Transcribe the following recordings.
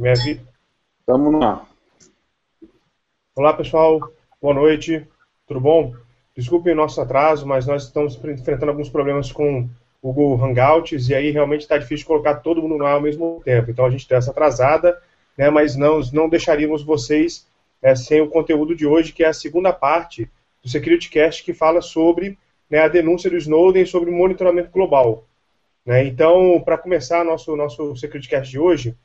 Minha vida. Tamo lá. Olá, pessoal. Boa noite. Tudo bom? Desculpem o nosso atraso, mas nós estamos enfrentando alguns problemas com o Google Hangouts e aí realmente está difícil colocar todo mundo lá ao mesmo tempo. Então a gente tem essa atrasada, né, mas não, não deixaríamos vocês é, sem o conteúdo de hoje, que é a segunda parte do SecurityCast, que fala sobre né, a denúncia do Snowden sobre o monitoramento global. Né? Então, para começar nosso, nosso SecurityCast de hoje,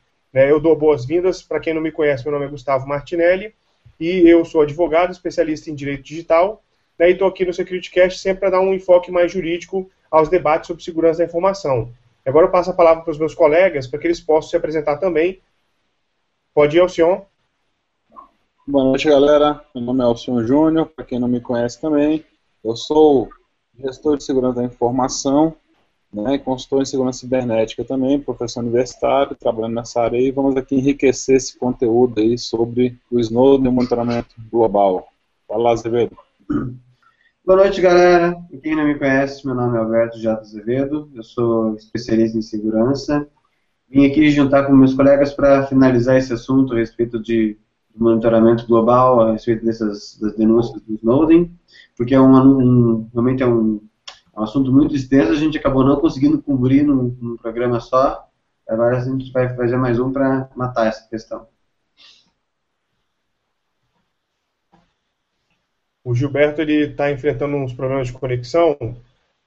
eu dou boas-vindas. Para quem não me conhece, meu nome é Gustavo Martinelli e eu sou advogado, especialista em direito digital, né, e estou aqui no SecurityCast sempre para dar um enfoque mais jurídico aos debates sobre segurança da informação. Agora eu passo a palavra para os meus colegas para que eles possam se apresentar também. Pode ir, Alcion. Boa noite, galera. Meu nome é Alcion Júnior, para quem não me conhece também. Eu sou gestor de segurança da informação né, consultor em segurança cibernética também, professor universitário, trabalhando nessa área e vamos aqui enriquecer esse conteúdo aí sobre o Snowden e o monitoramento global. Fala, Azevedo. Boa noite, galera. Quem não me conhece, meu nome é Alberto Jato Azevedo, eu sou especialista em segurança. Vim aqui juntar com meus colegas para finalizar esse assunto a respeito de monitoramento global, a respeito dessas das denúncias do Snowden, porque é um, um realmente é um é um assunto muito extenso, a gente acabou não conseguindo cobrir num, num programa só. Agora a gente vai fazer mais um para matar essa questão. O Gilberto ele está enfrentando uns problemas de conexão,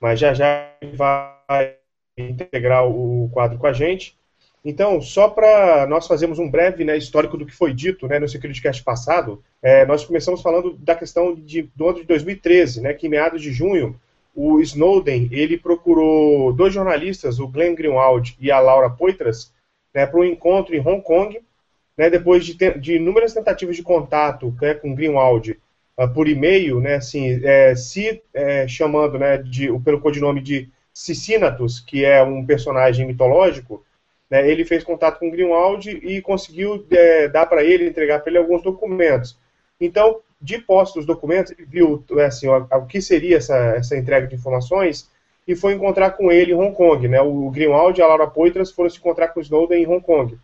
mas já já vai integrar o quadro com a gente. Então, só para nós fazermos um breve né, histórico do que foi dito né, no SecurityCast passado, é, nós começamos falando da questão de, do ano de 2013, né, que em meados de junho o Snowden ele procurou dois jornalistas, o Glenn Greenwald e a Laura Poitras, né, para um encontro em Hong Kong, né, depois de, de, inúmeras tentativas de contato né, com Greenwald uh, por e-mail, né, assim, é, se é, chamando né, de, pelo codinome de Cicinatus, que é um personagem mitológico, né, ele fez contato com Greenwald e conseguiu é, dar para ele, entregar para ele alguns documentos. Então, de posse dos documentos, ele viu né, assim, o, o que seria essa, essa entrega de informações e foi encontrar com ele em Hong Kong. Né? O Greenwald e a Laura Poitras foram se encontrar com o Snowden em Hong Kong.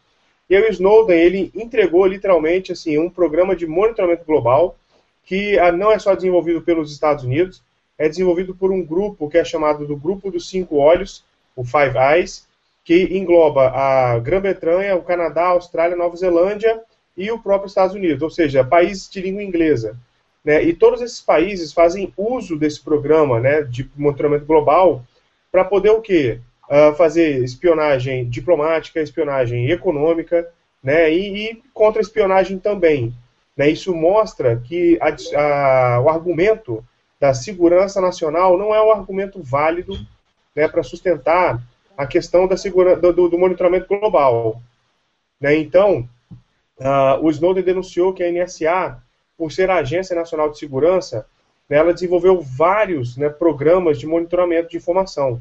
E aí o Snowden ele entregou literalmente assim um programa de monitoramento global que ah, não é só desenvolvido pelos Estados Unidos, é desenvolvido por um grupo que é chamado do Grupo dos Cinco Olhos, o Five Eyes, que engloba a Grã-Bretanha, o Canadá, a Austrália, Nova Zelândia e o próprio Estados Unidos, ou seja, países de língua inglesa. Né? E todos esses países fazem uso desse programa né, de monitoramento global para poder o quê? Uh, fazer espionagem diplomática, espionagem econômica né, e, e contra-espionagem também. Né? Isso mostra que a, a, o argumento da segurança nacional não é um argumento válido né, para sustentar a questão da segura, do, do monitoramento global. Né? Então, Uh, o Snowden denunciou que a NSA, por ser a Agência Nacional de Segurança, né, ela desenvolveu vários né, programas de monitoramento de informação.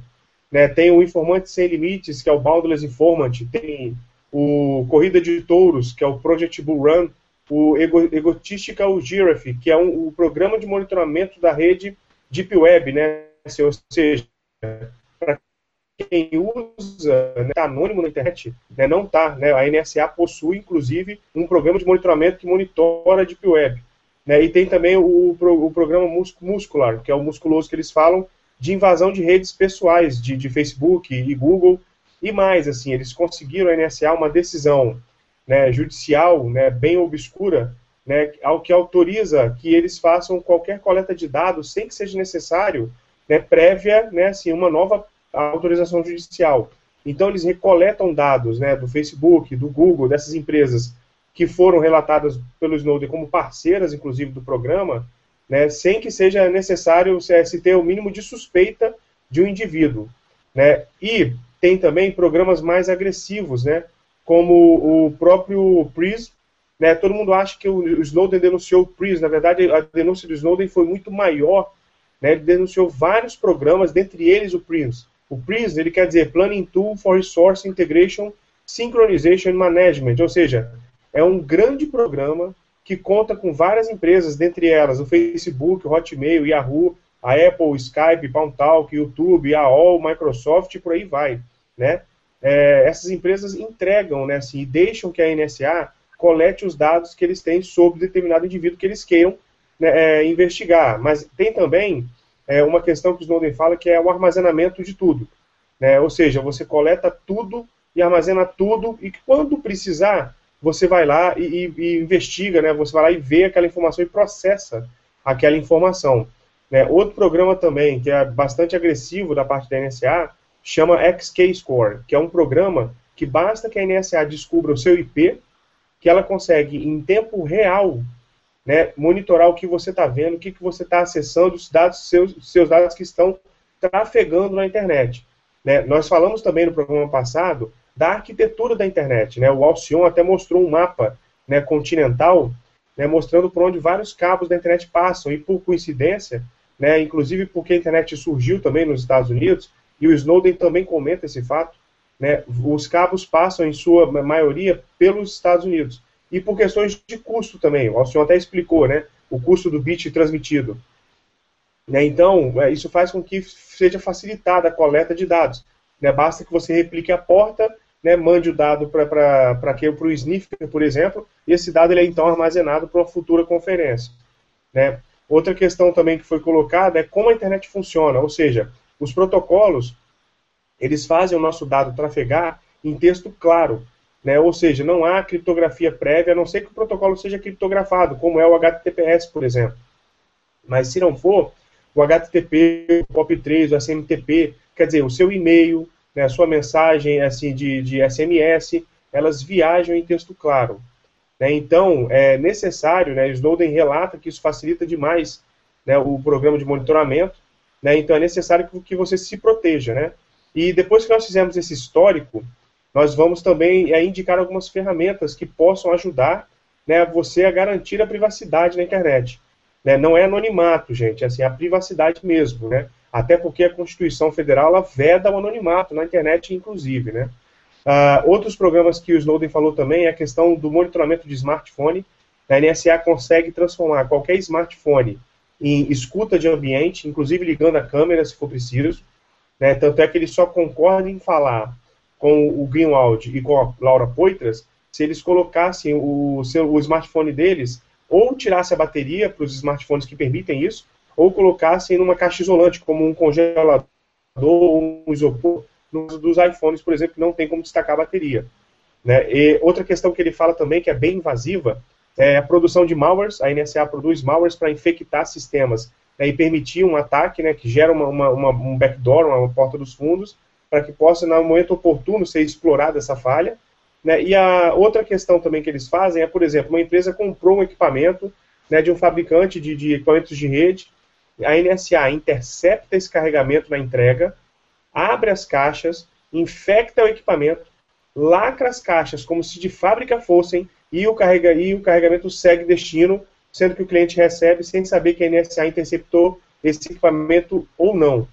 Né, tem o Informante Sem Limites, que é o Boundless Informant, tem o Corrida de Touros, que é o Project Bull Run, o Ego, Egotistical Giraffe, que é um, o programa de monitoramento da rede Deep Web, né, ou seja, quem usa né, tá anônimo na internet né, não está. Né, a NSA possui, inclusive, um programa de monitoramento que monitora a Deep Web. Né, e tem também o, o programa Muscular, que é o musculoso que eles falam, de invasão de redes pessoais, de, de Facebook e Google, e mais, assim, eles conseguiram a NSA uma decisão né, judicial bem obscura, ao que autoriza que eles façam qualquer coleta de dados sem que seja necessário, né, prévia, né, assim, uma nova a autorização judicial. Então, eles recoletam dados né, do Facebook, do Google, dessas empresas que foram relatadas pelo Snowden como parceiras, inclusive, do programa, né, sem que seja necessário se ter o mínimo de suspeita de um indivíduo. Né? E tem também programas mais agressivos, né, como o próprio PRISM. Né, todo mundo acha que o Snowden denunciou o PRISM, na verdade, a denúncia do Snowden foi muito maior. Né, ele denunciou vários programas, dentre eles o PRISM. O PRISM ele quer dizer Planning Tool for Resource Integration, Synchronization Management, ou seja, é um grande programa que conta com várias empresas, dentre elas o Facebook, o Hotmail, Yahoo, a Apple, o Skype, Palmtalk, YouTube, a AOL, Microsoft e por aí vai, né? é, essas empresas entregam, né, assim, e deixam que a NSA colete os dados que eles têm sobre determinado indivíduo que eles queiram né, é, investigar. Mas tem também é, uma questão que o Snowden fala que é o armazenamento de tudo. Né? Ou seja, você coleta tudo e armazena tudo, e quando precisar, você vai lá e, e, e, investiga, né? Você vai lá e vê aquela informação e processa aquela informação. Né? Outro programa também, que é bastante agressivo da parte da NSA, chama XK-Score, que é um programa que basta que a NSA descubra o seu IP, que ela consegue, em tempo real, né, monitorar o que você está vendo, o que, que você está acessando, os dados, seus, seus dados que estão trafegando na internet. Né? Nós falamos também no programa passado da arquitetura da internet. Né? O Alcion até mostrou um mapa né, continental né, mostrando por onde vários cabos da internet passam, e por coincidência, né, inclusive porque a internet surgiu também nos Estados Unidos, e o Snowden também comenta esse fato, né, os cabos passam, em sua maioria, pelos Estados Unidos. E por questões de custo também, o Alcion até explicou, né, o custo do bit transmitido. Né, então, é, isso faz com que seja facilitada a coleta de dados. Né, basta que você replique a porta né, mande o dado para o sniffer, por exemplo, e esse dado ele é então armazenado para uma futura conferência. Né? Outra questão também que foi colocada é como a internet funciona, ou seja, os protocolos eles fazem o nosso dado trafegar em texto claro, né? ou seja, não há criptografia prévia, a não ser que o protocolo seja criptografado, como é o HTTPS, por exemplo. Mas se não for, o HTTP, o POP3, o SMTP, quer dizer, o seu e-mail, né, a sua mensagem assim de, de SMS, elas viajam em texto claro. Né, então, é necessário, né, Snowden relata que isso facilita demais né, o programa de monitoramento, né, então é necessário que, você se proteja. Né? E depois que nós fizemos esse histórico, nós vamos também é, indicar algumas ferramentas que possam ajudar né, você a garantir a privacidade na internet. Né? Não é anonimato, gente, é assim, a privacidade mesmo, né? até porque a Constituição Federal veda o anonimato na internet, inclusive. Né? Uh, outros programas que o Snowden falou também é a questão do monitoramento de smartphone. A NSA consegue transformar qualquer smartphone em escuta de ambiente, inclusive ligando a câmera se for preciso. Né? Tanto é que eles só concordam em falar com o Greenwald e com a Laura Poitras se eles colocassem o, seu, o smartphone deles ou tirasse a bateria para os smartphones que permitem isso, ou colocassem numa caixa isolante, como um congelador ou um isopor, nos dos iPhones, por exemplo, não tem como destacar a bateria. Né? E outra questão que ele fala também, que é bem invasiva, é a produção de malwares. A NSA produz malwares para infectar sistemas né, e permitir um ataque né, que gera uma, uma, uma, um backdoor, uma porta dos fundos, para que possa, no momento oportuno, ser explorada essa falha. Né? E a outra questão também que eles fazem é, por exemplo, uma empresa comprou um equipamento né, de um fabricante de, de equipamentos de rede a NSA intercepta esse carregamento na entrega, abre as caixas, infecta o equipamento, lacra as caixas como se de fábrica fossem e o, carrega, e o carregamento segue destino, sendo que o cliente recebe sem saber que a NSA interceptou esse equipamento ou não.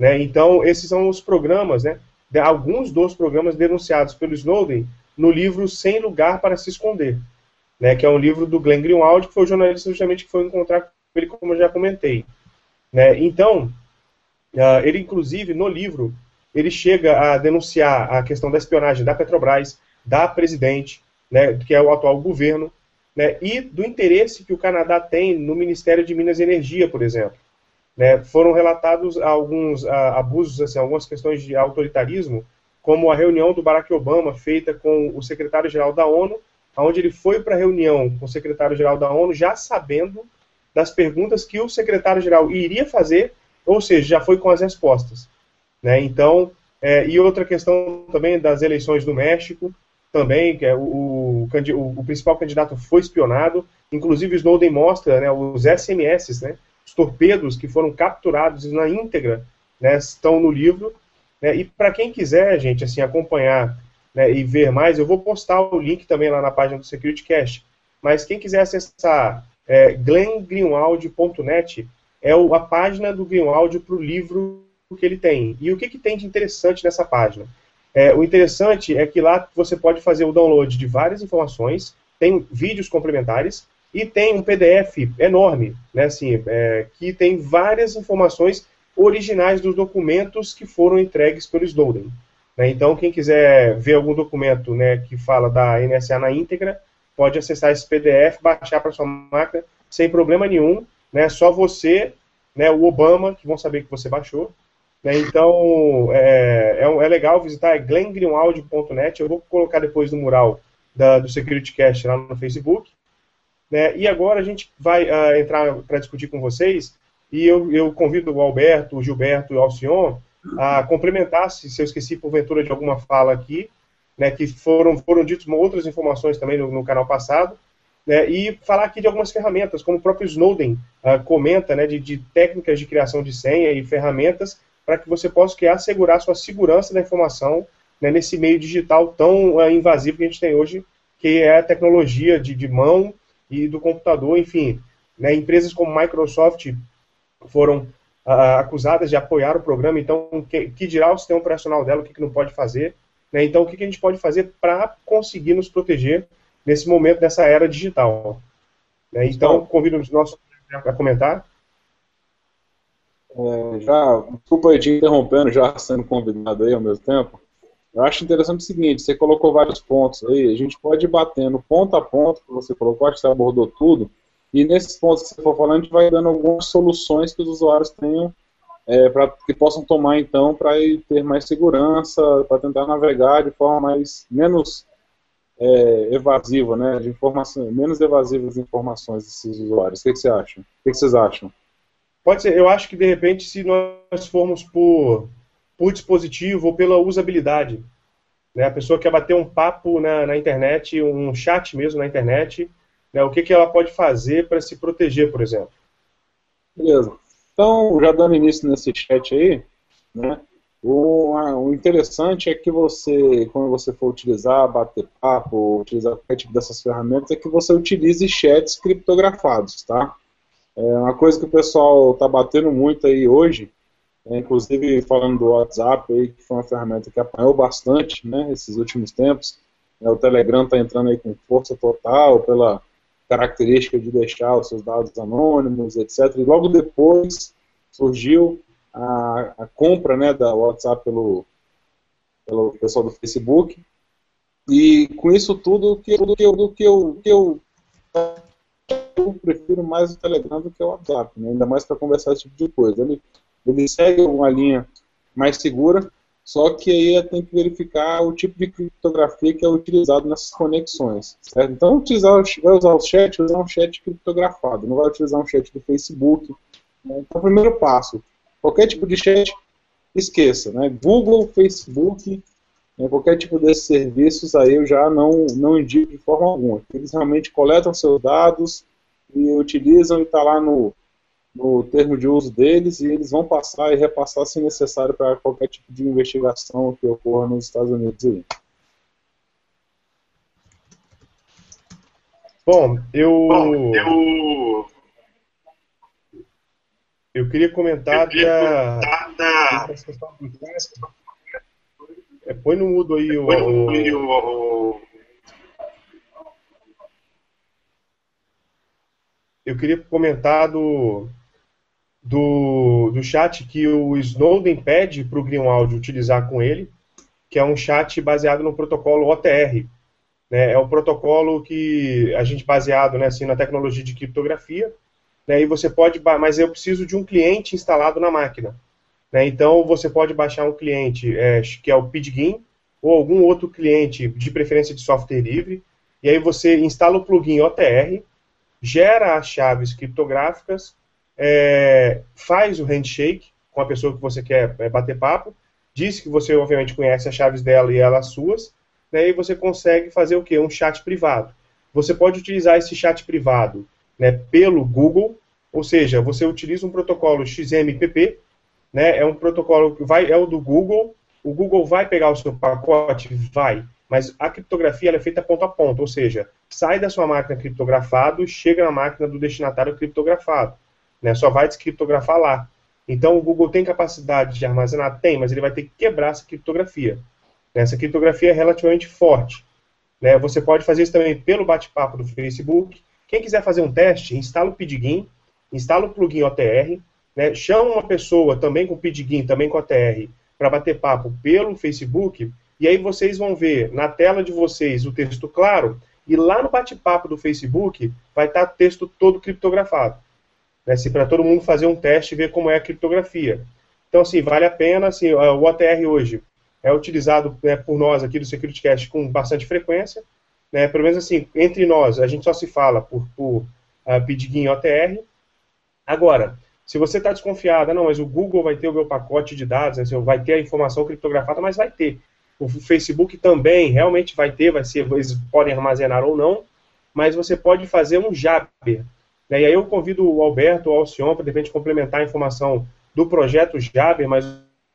Né? Então, esses são os programas, né? alguns dos programas denunciados pelo Snowden no livro Sem Lugar para Se Esconder, né? que é um livro do Glenn Greenwald, que foi o jornalista justamente que foi encontrar ele, como eu já comentei. Né? Então, uh, ele, inclusive, no livro, ele chega a denunciar a questão da espionagem da Petrobras, da presidente, né, que é o atual governo, né, e do interesse que o Canadá tem no Ministério de Minas e Energia, por exemplo. Né, foram relatados alguns uh, abusos, assim, algumas questões de autoritarismo, como a reunião do Barack Obama feita com o secretário-geral da ONU, onde ele foi para a reunião com o secretário-geral da ONU já sabendo das perguntas que o secretário-geral iria fazer, ou seja, já foi com as respostas. Né? Então, é, e outra questão também das eleições do México, também, que é o, o, o, principal candidato foi espionado, inclusive Snowden mostra né, os SMS, né, os torpedos que foram capturados na íntegra, né, estão no livro, né, e para quem quiser, gente, assim, acompanhar né, e ver mais, eu vou postar o link também lá na página do SecurityCast, mas quem quiser acessar é, glengreenwald.net é a página do Greenwald para o livro que ele tem. E o que, que tem de interessante nessa página? É, o interessante é que lá você pode fazer o download de várias informações, tem vídeos complementares e tem um PDF enorme, né, assim, é, que tem várias informações originais dos documentos que foram entregues pelo Snowden. Né? Então, quem quiser ver algum documento né, que fala da NSA na íntegra, pode acessar esse PDF, baixar para sua máquina sem problema nenhum, né? Só você, né, o Obama, que vão saber que você baixou. Né? Então, é, é, é, legal visitar, é glenngreenwald.net. Eu vou colocar depois no mural da, do SecurityCast lá no Facebook. Né? E agora a gente vai uh, entrar para discutir com vocês, e eu, eu, convido o Alberto, o Gilberto e o Alcion a complementar, se, se eu esqueci porventura de alguma fala aqui, né, que foram, foram ditas outras informações também no, no canal passado, né, e falar aqui de algumas ferramentas, como o próprio Snowden uh, comenta, né, de, de, técnicas de criação de senha e ferramentas para que você possa criar, assegurar sua segurança da informação né, nesse meio digital tão uh, invasivo que a gente tem hoje, que é a tecnologia de, de mão e do computador, enfim. Né, empresas como Microsoft foram uh, acusadas de apoiar o programa, então, que, que dirá o sistema operacional dela, o que, que não pode fazer, né? Então, o que, que a gente pode fazer para conseguir nos proteger nesse momento dessa era digital? Né? Então, convido os nossos a comentar. É, já, desculpa te interrompendo, já sendo convidado aí ao mesmo tempo. Eu acho interessante o seguinte: você colocou vários pontos aí, a gente pode ir batendo ponto a ponto que você colocou, acho que você abordou tudo, e nesses pontos que você for falando, a gente vai dando algumas soluções que os usuários tenham é, para que possam tomar então para ter mais segurança, para tentar navegar de forma mais menos é, evasiva, né, de informação, menos evasivas informações desses usuários. O que, que você acha? O que, que vocês acham? Pode ser. Eu acho que de repente, se nós formos por, por dispositivo ou pela usabilidade, né, a pessoa quer bater um papo na, na internet, um chat mesmo na internet, né, o que, que ela pode fazer para se proteger, por exemplo? Beleza. Então, já dando início nesse chat aí, né, o, o, interessante é que você, quando você for utilizar, bater papo, utilizar qualquer tipo dessas ferramentas, é que você utilize chats criptografados, tá? É uma coisa que o pessoal está batendo muito aí hoje, inclusive falando do WhatsApp, aí, que foi uma ferramenta que apanhou bastante, né, esses últimos tempos. É, o Telegram está entrando aí com força total pela característica de deixar os seus dados anônimos, etc. E logo depois surgiu a, a compra né, da WhatsApp pelo, pelo pessoal do Facebook. E com isso tudo, que, que, eu, que, eu, que eu, eu prefiro mais o Telegram do que o WhatsApp, né? ainda mais para conversar esse tipo de coisa. Ele, ele segue uma linha mais segura, só que aí tem que verificar o tipo de criptografia que é utilizado nessas conexões. Certo? Então, utilizar, vai usar o chat, usar um chat criptografado, não vai utilizar um chat do Facebook. Né? Então, primeiro passo, qualquer tipo de chat, esqueça. Né? Google, Facebook, né? qualquer tipo desses serviços aí eu já não, não indico de forma alguma. Eles realmente coletam seus dados e utilizam e está lá no, no termo de uso deles e eles vão passar e repassar se necessário para qualquer tipo de investigação que ocorra nos Estados Unidos aí. Bom, eu. Bom, eu. Eu queria comentar, eu queria da. da... É, põe no mudo aí o. o... Eu queria comentar do, do, do chat que o Snowden pede para o Greenwald utilizar com ele, que é um chat baseado no protocolo OTR. Né? É um protocolo que a gente baseado né, assim, na tecnologia de criptografia, né, e você pode, mas eu preciso de um cliente instalado na máquina. Né? Então você pode baixar um cliente é, que é o Pidgin ou algum outro cliente de preferência de software livre, e aí você instala o plugin OTR, gera as chaves criptográficas é, faz o handshake com a pessoa que você quer é, bater papo, diz que você obviamente conhece as chaves dela e ela as suas, né, e você consegue fazer o quê? Um chat privado. Você pode utilizar esse chat privado né, pelo Google, ou seja, você utiliza um protocolo XMPP, né, é um protocolo que vai, é o do Google, o Google vai pegar o seu pacote? Vai, mas a criptografia é feita ponto a ponto, ou seja, sai da sua máquina criptografado, chega na máquina do destinatário criptografado né? Só vai descriptografar lá. Então o Google tem capacidade de armazenar? Tem, mas ele vai ter que quebrar essa criptografia. Essa criptografia é relativamente forte. Né? Você pode fazer isso também pelo bate-papo do Facebook. Quem quiser fazer um teste, instala o Pidgin, instala o plugin OTR, né? chama uma pessoa também com Pidgin, também com OTR, para bater papo pelo Facebook, e aí vocês vão ver na tela de vocês o texto claro, e lá no bate-papo do Facebook vai estar tá o texto todo criptografado. Né, assim, para todo mundo fazer um teste e ver como é a criptografia. Então, assim, vale a pena, assim, o OTR hoje é utilizado né, por nós aqui do SecurityCast com bastante frequência, né, pelo menos assim, entre nós, a gente só se fala por, por uh, Pidgin OTR. Agora, se você está desconfiado, não, mas o Google vai ter o meu pacote de dados, né, vai ter a informação criptografada, mas vai ter. O Facebook também realmente vai ter, vai ser, eles podem armazenar ou não, mas você pode fazer um Jabber. Né, e aí eu convido o Alberto ou o Alcion para de repente complementar a informação do projeto Jabber, mas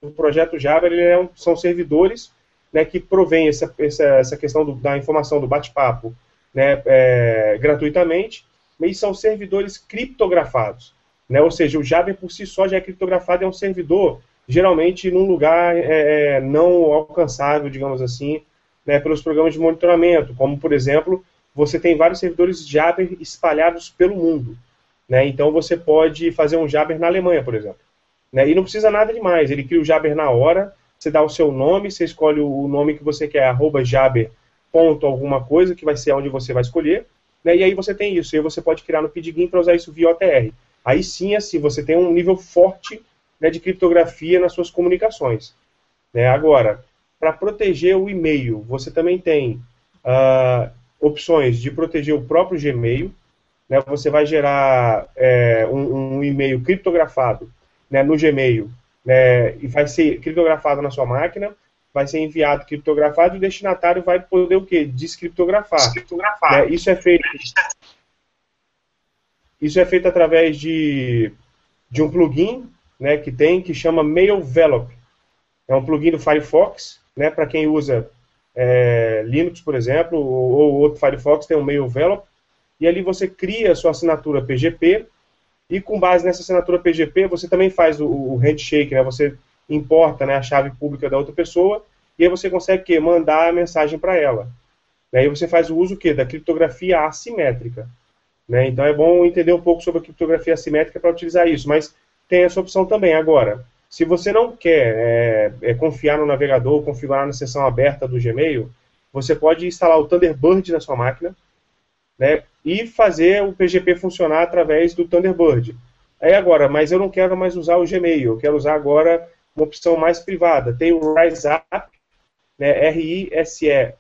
o projeto Jabber ele é um, são servidores né, que provém essa, essa, essa questão do, da informação do bate-papo né, é, gratuitamente, e são servidores criptografados. Né, ou seja, o Jabber por si só já é criptografado, é um servidor geralmente num lugar é, é, não alcançável, digamos assim, né, pelos programas de monitoramento, como, por exemplo, você tem vários servidores Jabber espalhados pelo mundo. Né, então, você pode fazer um Jabber na Alemanha, por exemplo. Né, e não precisa nada demais, ele cria o Jabber na hora, você dá o seu nome, você escolhe o nome que você quer, arroba Jabber, ponto alguma coisa, que vai ser onde você vai escolher, né, e aí você tem isso, e aí você pode criar no Pidgin para usar isso via OTR. Aí sim, assim, você tem um nível forte né, de criptografia nas suas comunicações. Né? Agora, para proteger o e-mail, você também tem uh, opções de proteger o próprio Gmail. Né? Você vai gerar é, um, um, e-mail criptografado né, no Gmail né, e vai ser criptografado na sua máquina, vai ser enviado criptografado e o destinatário vai poder o quê? Descriptografar. Descriptografar. Né? Isso é feito. Isso é feito através de, de um plugin né, que tem, que chama MailVelop. É um plugin do Firefox, né, para quem usa é, Linux, por exemplo, ou, ou, outro Firefox, tem um MailVelop, e ali você cria a sua assinatura PGP, e com base nessa assinatura PGP, você também faz o, o handshake, né, você importa né, a chave pública da outra pessoa, e aí você consegue que, mandar a mensagem para ela. Aí você faz o uso que da criptografia assimétrica. Né? Então é bom entender um pouco sobre a criptografia assimétrica para utilizar isso. Mas tem essa opção também. Agora, se você não quer é, é, confiar no navegador, configurar na seção aberta do Gmail, você pode instalar o Thunderbird na sua máquina né, e fazer o PGP funcionar através do Thunderbird. Aí agora, mas eu não quero mais usar o Gmail, eu quero usar agora uma opção mais privada. Tem o RiseUp, né, R-I-S-E-U-P.net,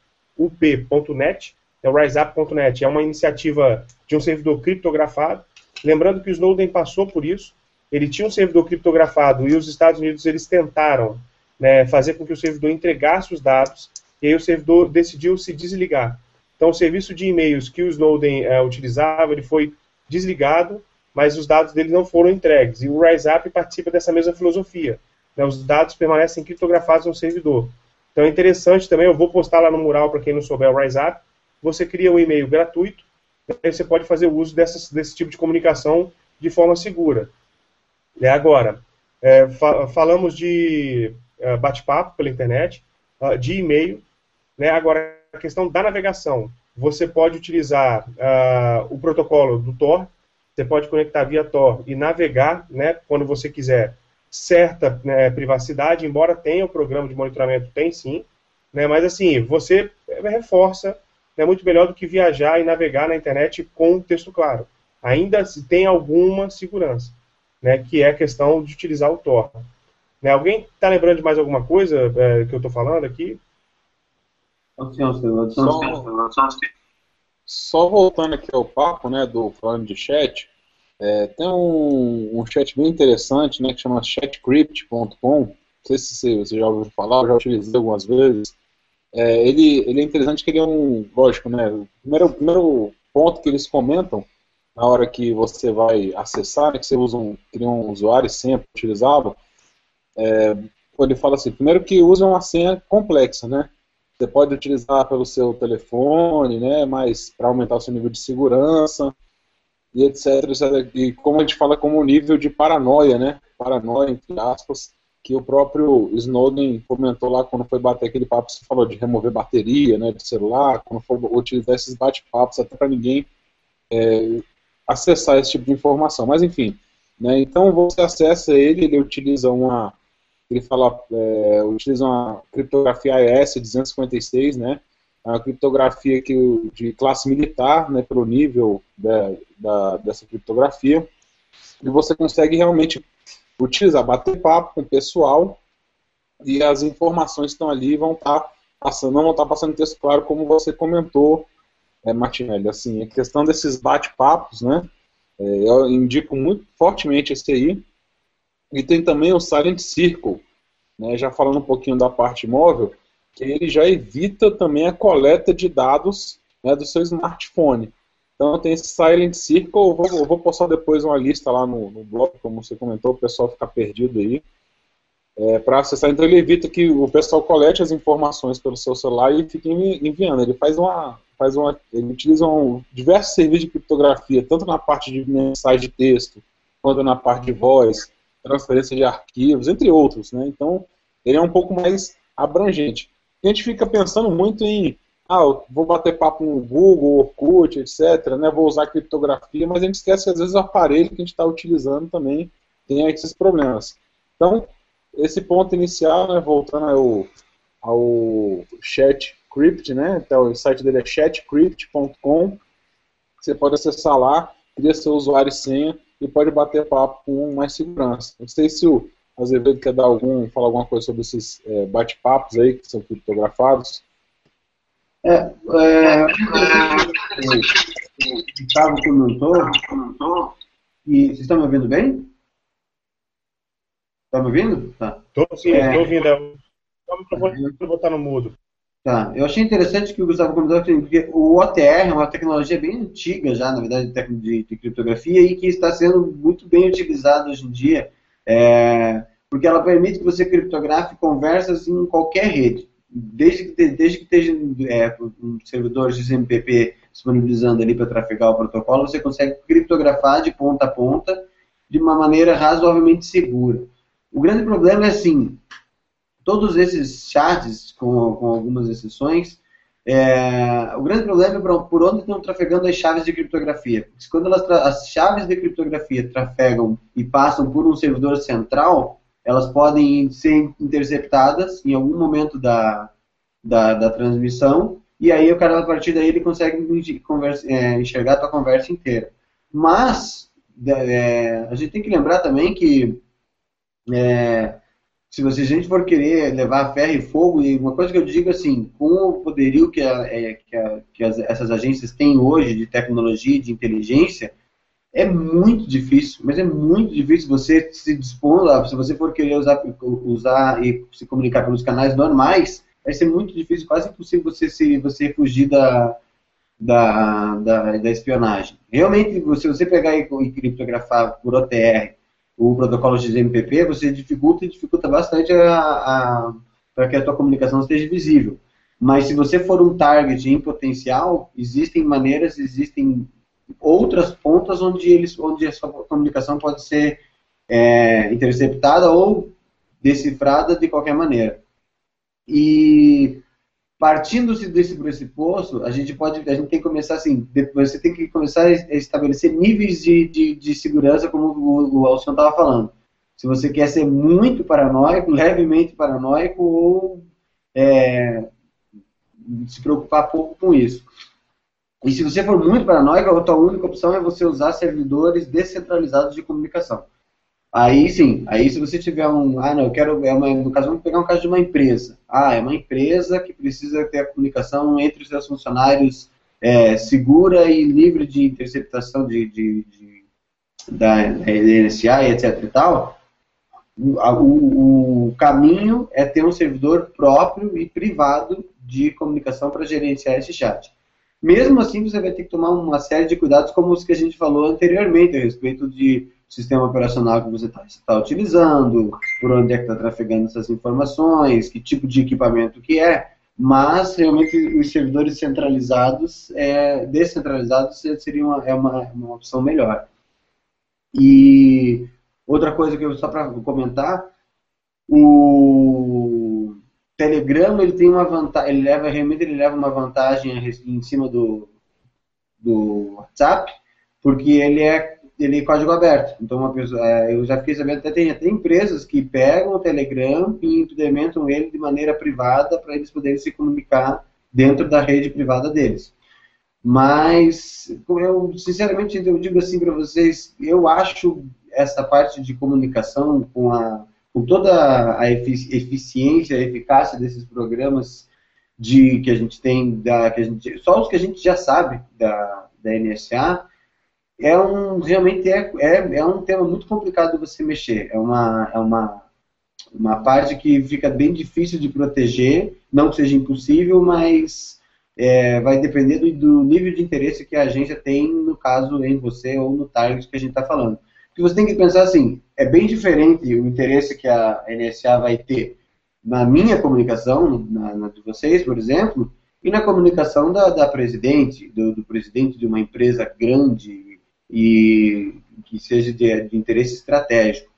é o RiseUp.net, é uma iniciativa de um servidor criptografado. Lembrando que o Snowden passou por isso, ele tinha um servidor criptografado e os Estados Unidos eles tentaram né, fazer com que o servidor entregasse os dados e aí o servidor decidiu se desligar. Então o serviço de e-mails que o Snowden é, utilizava ele foi desligado, mas os dados dele não foram entregues. E o RiseUp participa dessa mesma filosofia. Né, os dados permanecem criptografados no servidor. Então é interessante também, eu vou postar lá no mural para quem não souber o RiseUp. Você cria um e-mail gratuito, e você pode fazer uso dessas, desse tipo de comunicação de forma segura. É, agora, é, fa falamos de é, bate-papo pela internet, uh, de e-mail. Né? Agora, a questão da navegação. Você pode utilizar uh, o protocolo do Tor, você pode conectar via Tor e navegar, né, quando você quiser, certa né, privacidade, embora tenha o programa de monitoramento, tem sim, né, mas assim, você reforça, é né, muito melhor do que viajar e navegar na internet com texto claro. Ainda tem alguma segurança né, que é a questão de utilizar o Tor. Né, alguém está lembrando de mais alguma coisa é, que eu estou falando aqui? Só, só voltando aqui ao papo, né, do falando de chat, é, tem um, um, chat bem interessante, né, que chama chatcrypt.com, não sei se você já ouviu falar, eu já utilizei algumas vezes. É, ele, ele é interessante que ele é um, lógico, né, o primeiro, primeiro ponto que eles comentam na hora que você vai acessar, né, que você usa um, cria um usuário sempre utilizava, é, ele fala assim, primeiro que usa uma senha complexa, né? Você pode utilizar pelo seu telefone, né? Mas para aumentar o seu nível de segurança e etc, etc. E como a gente fala como nível de paranoia, né? Paranoia entre aspas, que o próprio Snowden comentou lá quando foi bater aquele papo, você falou de remover bateria, né? De celular, quando for utilizar esses bate-papos até para ninguém é, acessar esse tipo de informação. Mas enfim, né, então você acessa ele, ele utiliza uma, ele fala, é, utiliza uma criptografia AES 256, né? É uma criptografia que, de classe militar, né, pelo nível da, da, dessa criptografia, e você consegue realmente utilizar, bater papo com o pessoal e as informações estão ali vão estar tá passando, não vão estar tá passando texto claro, como você comentou, é, Martinelli. Assim, a questão desses bate-papos, né? É, eu indico muito fortemente esse aí. E tem também o Silent Circle, né, já falando um pouquinho da parte móvel, que ele já evita também a coleta de dados né, do seu smartphone. Então tem esse Silent Circle, eu vou, eu vou postar depois uma lista lá no, no blog, como você comentou, o pessoal fica perdido aí. É, para acessar, então ele evita que o pessoal colete as informações pelo seu celular e fique enviando. Ele faz uma, faz uma, ele utiliza um, diversos serviços de criptografia, tanto na parte de mensagem de texto, quanto na parte de voz, transferência de arquivos, entre outros. Né? Então, ele é um pouco mais abrangente. A gente fica pensando muito em, ah, vou bater papo no Google, Orkut, etc., né? vou usar criptografia, mas a gente esquece que às vezes o aparelho que a gente está utilizando também tem esses problemas. Então, esse ponto inicial, né, voltando ao, ao ChatCrypt, né, então, o site dele é chatcrypt.com, você pode acessar lá, cria seu usuário e senha, e pode bater papo com mais segurança. Não sei se o Azevedo quer dar algum, falar alguma coisa sobre esses é, bate-papos aí que são criptografados. É, é, o Gustavo comentou, e vocês estão me ouvindo bem? Está me ouvindo? Tá. Estou sim, estou é, ouvindo. Vou botar no mudo. Tá, eu achei interessante que o Gustavo comentou que o OTR é uma tecnologia bem antiga já, na verdade, de, de criptografia e que está sendo muito bem utilizada hoje em dia, é, porque ela permite que você criptografe conversas em qualquer rede, desde que, desde que esteja é, um servidores de XMPP disponibilizando ali para trafegar o protocolo, você consegue criptografar de ponta a ponta de uma maneira razoavelmente segura. O grande problema é assim, todos esses chats, com, com algumas exceções, é, o grande problema é por onde estão trafegando as chaves de criptografia. Porque quando elas as chaves de criptografia trafegam e passam por um servidor central, elas podem ser interceptadas em algum momento da, da, da transmissão, e aí o cara, a partir daí, ele consegue conversa, é, enxergar a tua conversa inteira. Mas, é, a gente tem que lembrar também que é, se você, a gente for querer levar ferro e fogo, e uma coisa que eu digo assim, com o poderio que, a, é, que, a, que as, essas agências têm hoje de tecnologia, de inteligência, é muito difícil, mas é muito difícil você se dispor, se você for querer usar, usar e se comunicar pelos canais normais, vai ser muito difícil, quase impossível você, se, você fugir da, da, da, da espionagem. Realmente, se você pegar e, e criptografar por OTR o protocolo XMPP, você dificulta e dificulta bastante para que a tua comunicação esteja visível. Mas se você for um target em potencial, existem maneiras, existem outras pontas onde, eles, onde a sua comunicação pode ser é, interceptada ou decifrada de qualquer maneira. E partindo-se desse pressuposto, a gente pode, a gente tem que começar assim, você tem que começar a estabelecer níveis de, de, de segurança, como o, o Alcion estava falando. Se você quer ser muito paranoico, levemente paranoico, ou é, se preocupar pouco com isso. E se você for muito paranoico, a tua única opção é você usar servidores descentralizados de comunicação. Aí sim, aí se você tiver um, ah não, eu quero, é uma, no caso, vamos pegar um caso de uma empresa. Ah, é uma empresa que precisa ter a comunicação entre os seus funcionários é, segura e livre de interceptação de, de, de da NSA etc e tal. O, o caminho é ter um servidor próprio e privado de comunicação para gerenciar esse chat. Mesmo assim, você vai ter que tomar uma série de cuidados, como os que a gente falou anteriormente, a respeito de sistema operacional que você está tá utilizando, por onde é que está trafegando essas informações, que tipo de equipamento que é, mas realmente os servidores centralizados, é, descentralizados, seria uma, é uma, uma opção melhor. E outra coisa que eu só para comentar, o Telegram ele tem uma vantagem, ele leva realmente ele leva uma vantagem em cima do, do WhatsApp, porque ele é ele código aberto. Então, uma pessoa, é, eu já fiquei sabendo até tem, tem empresas que pegam o Telegram e implementam ele de maneira privada para eles poderem se comunicar dentro da rede privada deles. Mas, eu sinceramente eu digo assim para vocês, eu acho essa parte de comunicação com, a, com toda a eficiência, a eficácia desses programas de que a gente tem, da, que a gente, só os que a gente já sabe da, da NSA, é um realmente é, é, é um tema muito complicado de você mexer. É uma, é uma, uma parte que fica bem difícil de proteger, não que seja impossível, mas é, vai depender do, do, nível de interesse que a agência tem, no caso, em você ou no target que a gente está falando. Porque você tem que pensar assim, é bem diferente o interesse que a NSA vai ter na minha comunicação, na, na de vocês, por exemplo, e na comunicação da, da presidente, do, do, presidente de uma empresa grande e que seja de, de interesse estratégico.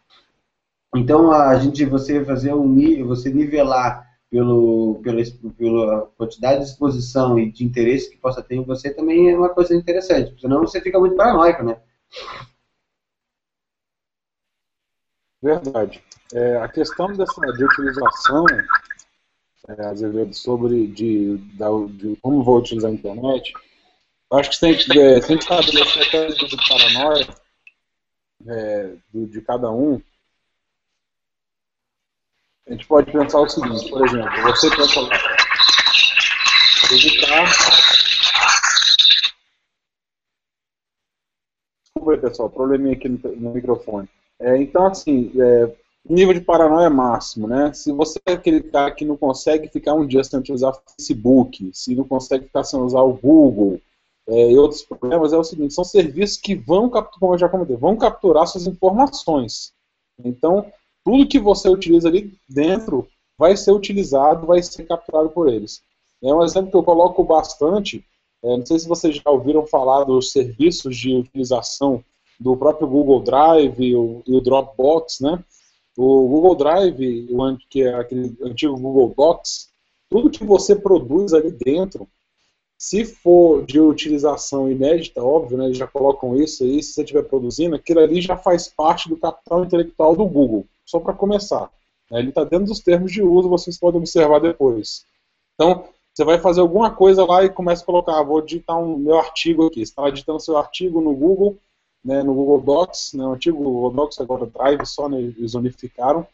Então, a gente, você fazer um, você nivelar pelo, pela, pela quantidade de exposição e de interesse que possa ter em você também é uma coisa interessante, senão você fica muito paranoico, né? Verdade. É, a questão dessa de utilização, é, Azevedo, sobre de, de, como vou utilizar a internet, acho que tem que, é, tem que estabelecer até de paranoia é, de, de cada um. A gente pode pensar o seguinte, por exemplo, você pensa lá, evitar. Desculpa aí, pessoal, probleminha aqui no, no microfone. É, então, assim, é, nível de paranoia máximo, né? Se você é aquele cara que não consegue ficar um dia sem utilizar Facebook, se não consegue ficar sem usar o Google é, e outros problemas, é o seguinte, são serviços que vão, como eu já comentei, vão capturar suas informações. Então, tudo que você utiliza ali dentro vai ser utilizado, vai ser capturado por eles. É um exemplo que eu coloco bastante, é, não sei se vocês já ouviram falar dos serviços de utilização do próprio Google Drive e o, e o Dropbox, né? O Google Drive, que é aquele antigo Google Docs, tudo que você produz ali dentro, se for de utilização inédita, óbvio, né, eles já colocam isso aí, se você estiver produzindo, aquilo ali já faz parte do capital intelectual do Google, só para começar. Né, ele está dentro dos termos de uso, vocês podem observar depois. Então, você vai fazer alguma coisa lá e começa a colocar, ah, vou digitar um meu artigo aqui. Você está editando seu artigo no Google, né, no Google Docs, né, o antigo Google Docs, agora Drive só, né, eles unificaram.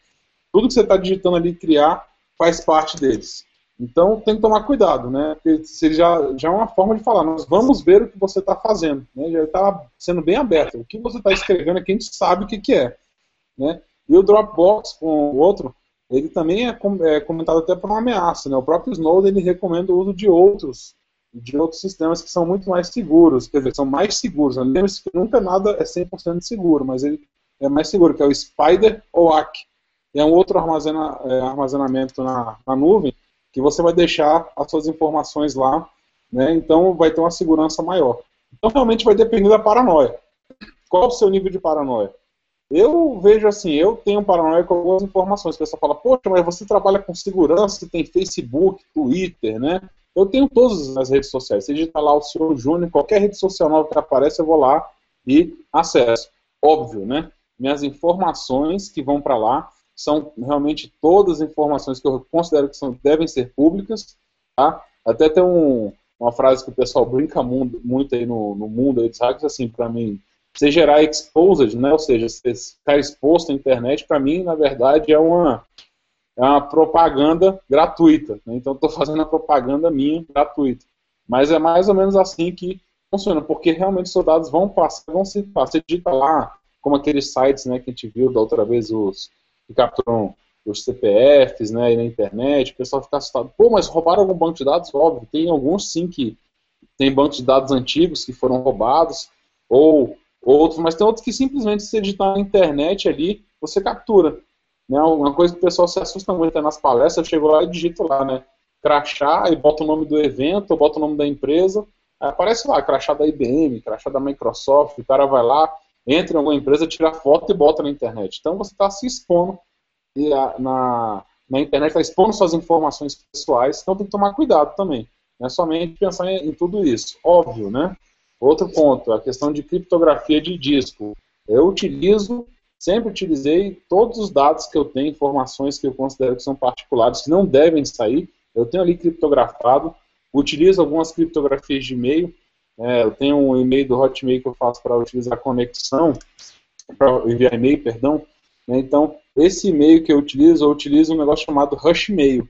Tudo que você está digitando ali criar faz parte deles. Então tem que tomar cuidado, né? Porque se já, já é uma forma de falar, nós vamos ver o que você está fazendo. Né? Já está sendo bem aberto. O que você está escrevendo aqui a gente sabe o que, que é. Né? E o Dropbox com o outro, ele também é, é comentado até por uma ameaça. Né? O próprio Snowden ele recomenda o uso de outros de outros sistemas que são muito mais seguros, quer dizer, são mais seguros. Lembre-se que nunca nada é 100% seguro, mas ele é mais seguro, que é o Spider OAK. É um outro armazena, é, armazenamento na, na, nuvem que você vai deixar as suas informações lá, né, então vai ter uma segurança maior. Então realmente vai depender da paranoia. Qual o seu nível de paranoia? Eu vejo assim, eu tenho paranoia com algumas informações. O pessoal fala, poxa, mas você trabalha com segurança, tem Facebook, Twitter, né? Eu tenho todas as redes sociais. Se digitar lá o senhor Júnior, qualquer rede social nova que aparece, eu vou lá e acesso. Óbvio, né? Minhas informações que vão para lá são realmente todas as informações que eu considero que são, devem ser públicas. Tá? Até tem um, uma frase que o pessoal brinca muito, muito aí no, no mundo aí de hacks, assim, para mim, você gerar exposed, né? ou seja, você ficar exposto à internet, para mim, na verdade, é uma, é uma propaganda gratuita. Né? Então estou fazendo a propaganda minha gratuita. Mas é mais ou menos assim que funciona, porque realmente os soldados vão passar, vão se passar. Você digita lá, como aqueles sites né, que a gente viu da outra vez, os que capturam os CPFs né, na internet, o pessoal fica assustado. Pô, mas roubaram algum banco de dados? Óbvio, tem alguns sim que tem bancos de dados antigos que foram roubados, ou outros, mas tem outros que simplesmente se digitar na internet ali, você captura. Né? Uma coisa que o pessoal se assusta muito é nas palestras, eu chego lá e digito lá, né? Crachá, e bota o nome do evento, bota o nome da empresa, aí aparece lá, crachá da IBM, crachá da Microsoft, o cara vai lá, entra em alguma empresa, tira foto e bota na internet. Então você está se expondo na, na internet, está expondo suas informações pessoais, então tem que tomar cuidado também. Não é somente pensar em, em tudo isso. Óbvio, né? Outro ponto, a questão de criptografia de disco. Eu utilizo, sempre utilizei todos os dados que eu tenho, informações que eu considero que são particulares, que não devem sair, eu tenho ali criptografado. Utilizo algumas criptografias de e-mail. É, eu tenho um e-mail do Hotmail que eu faço para utilizar conexão, para enviar e-mail, perdão. Né, então, esse e-mail que eu utilizo, eu utilizo um negócio chamado Rushmail.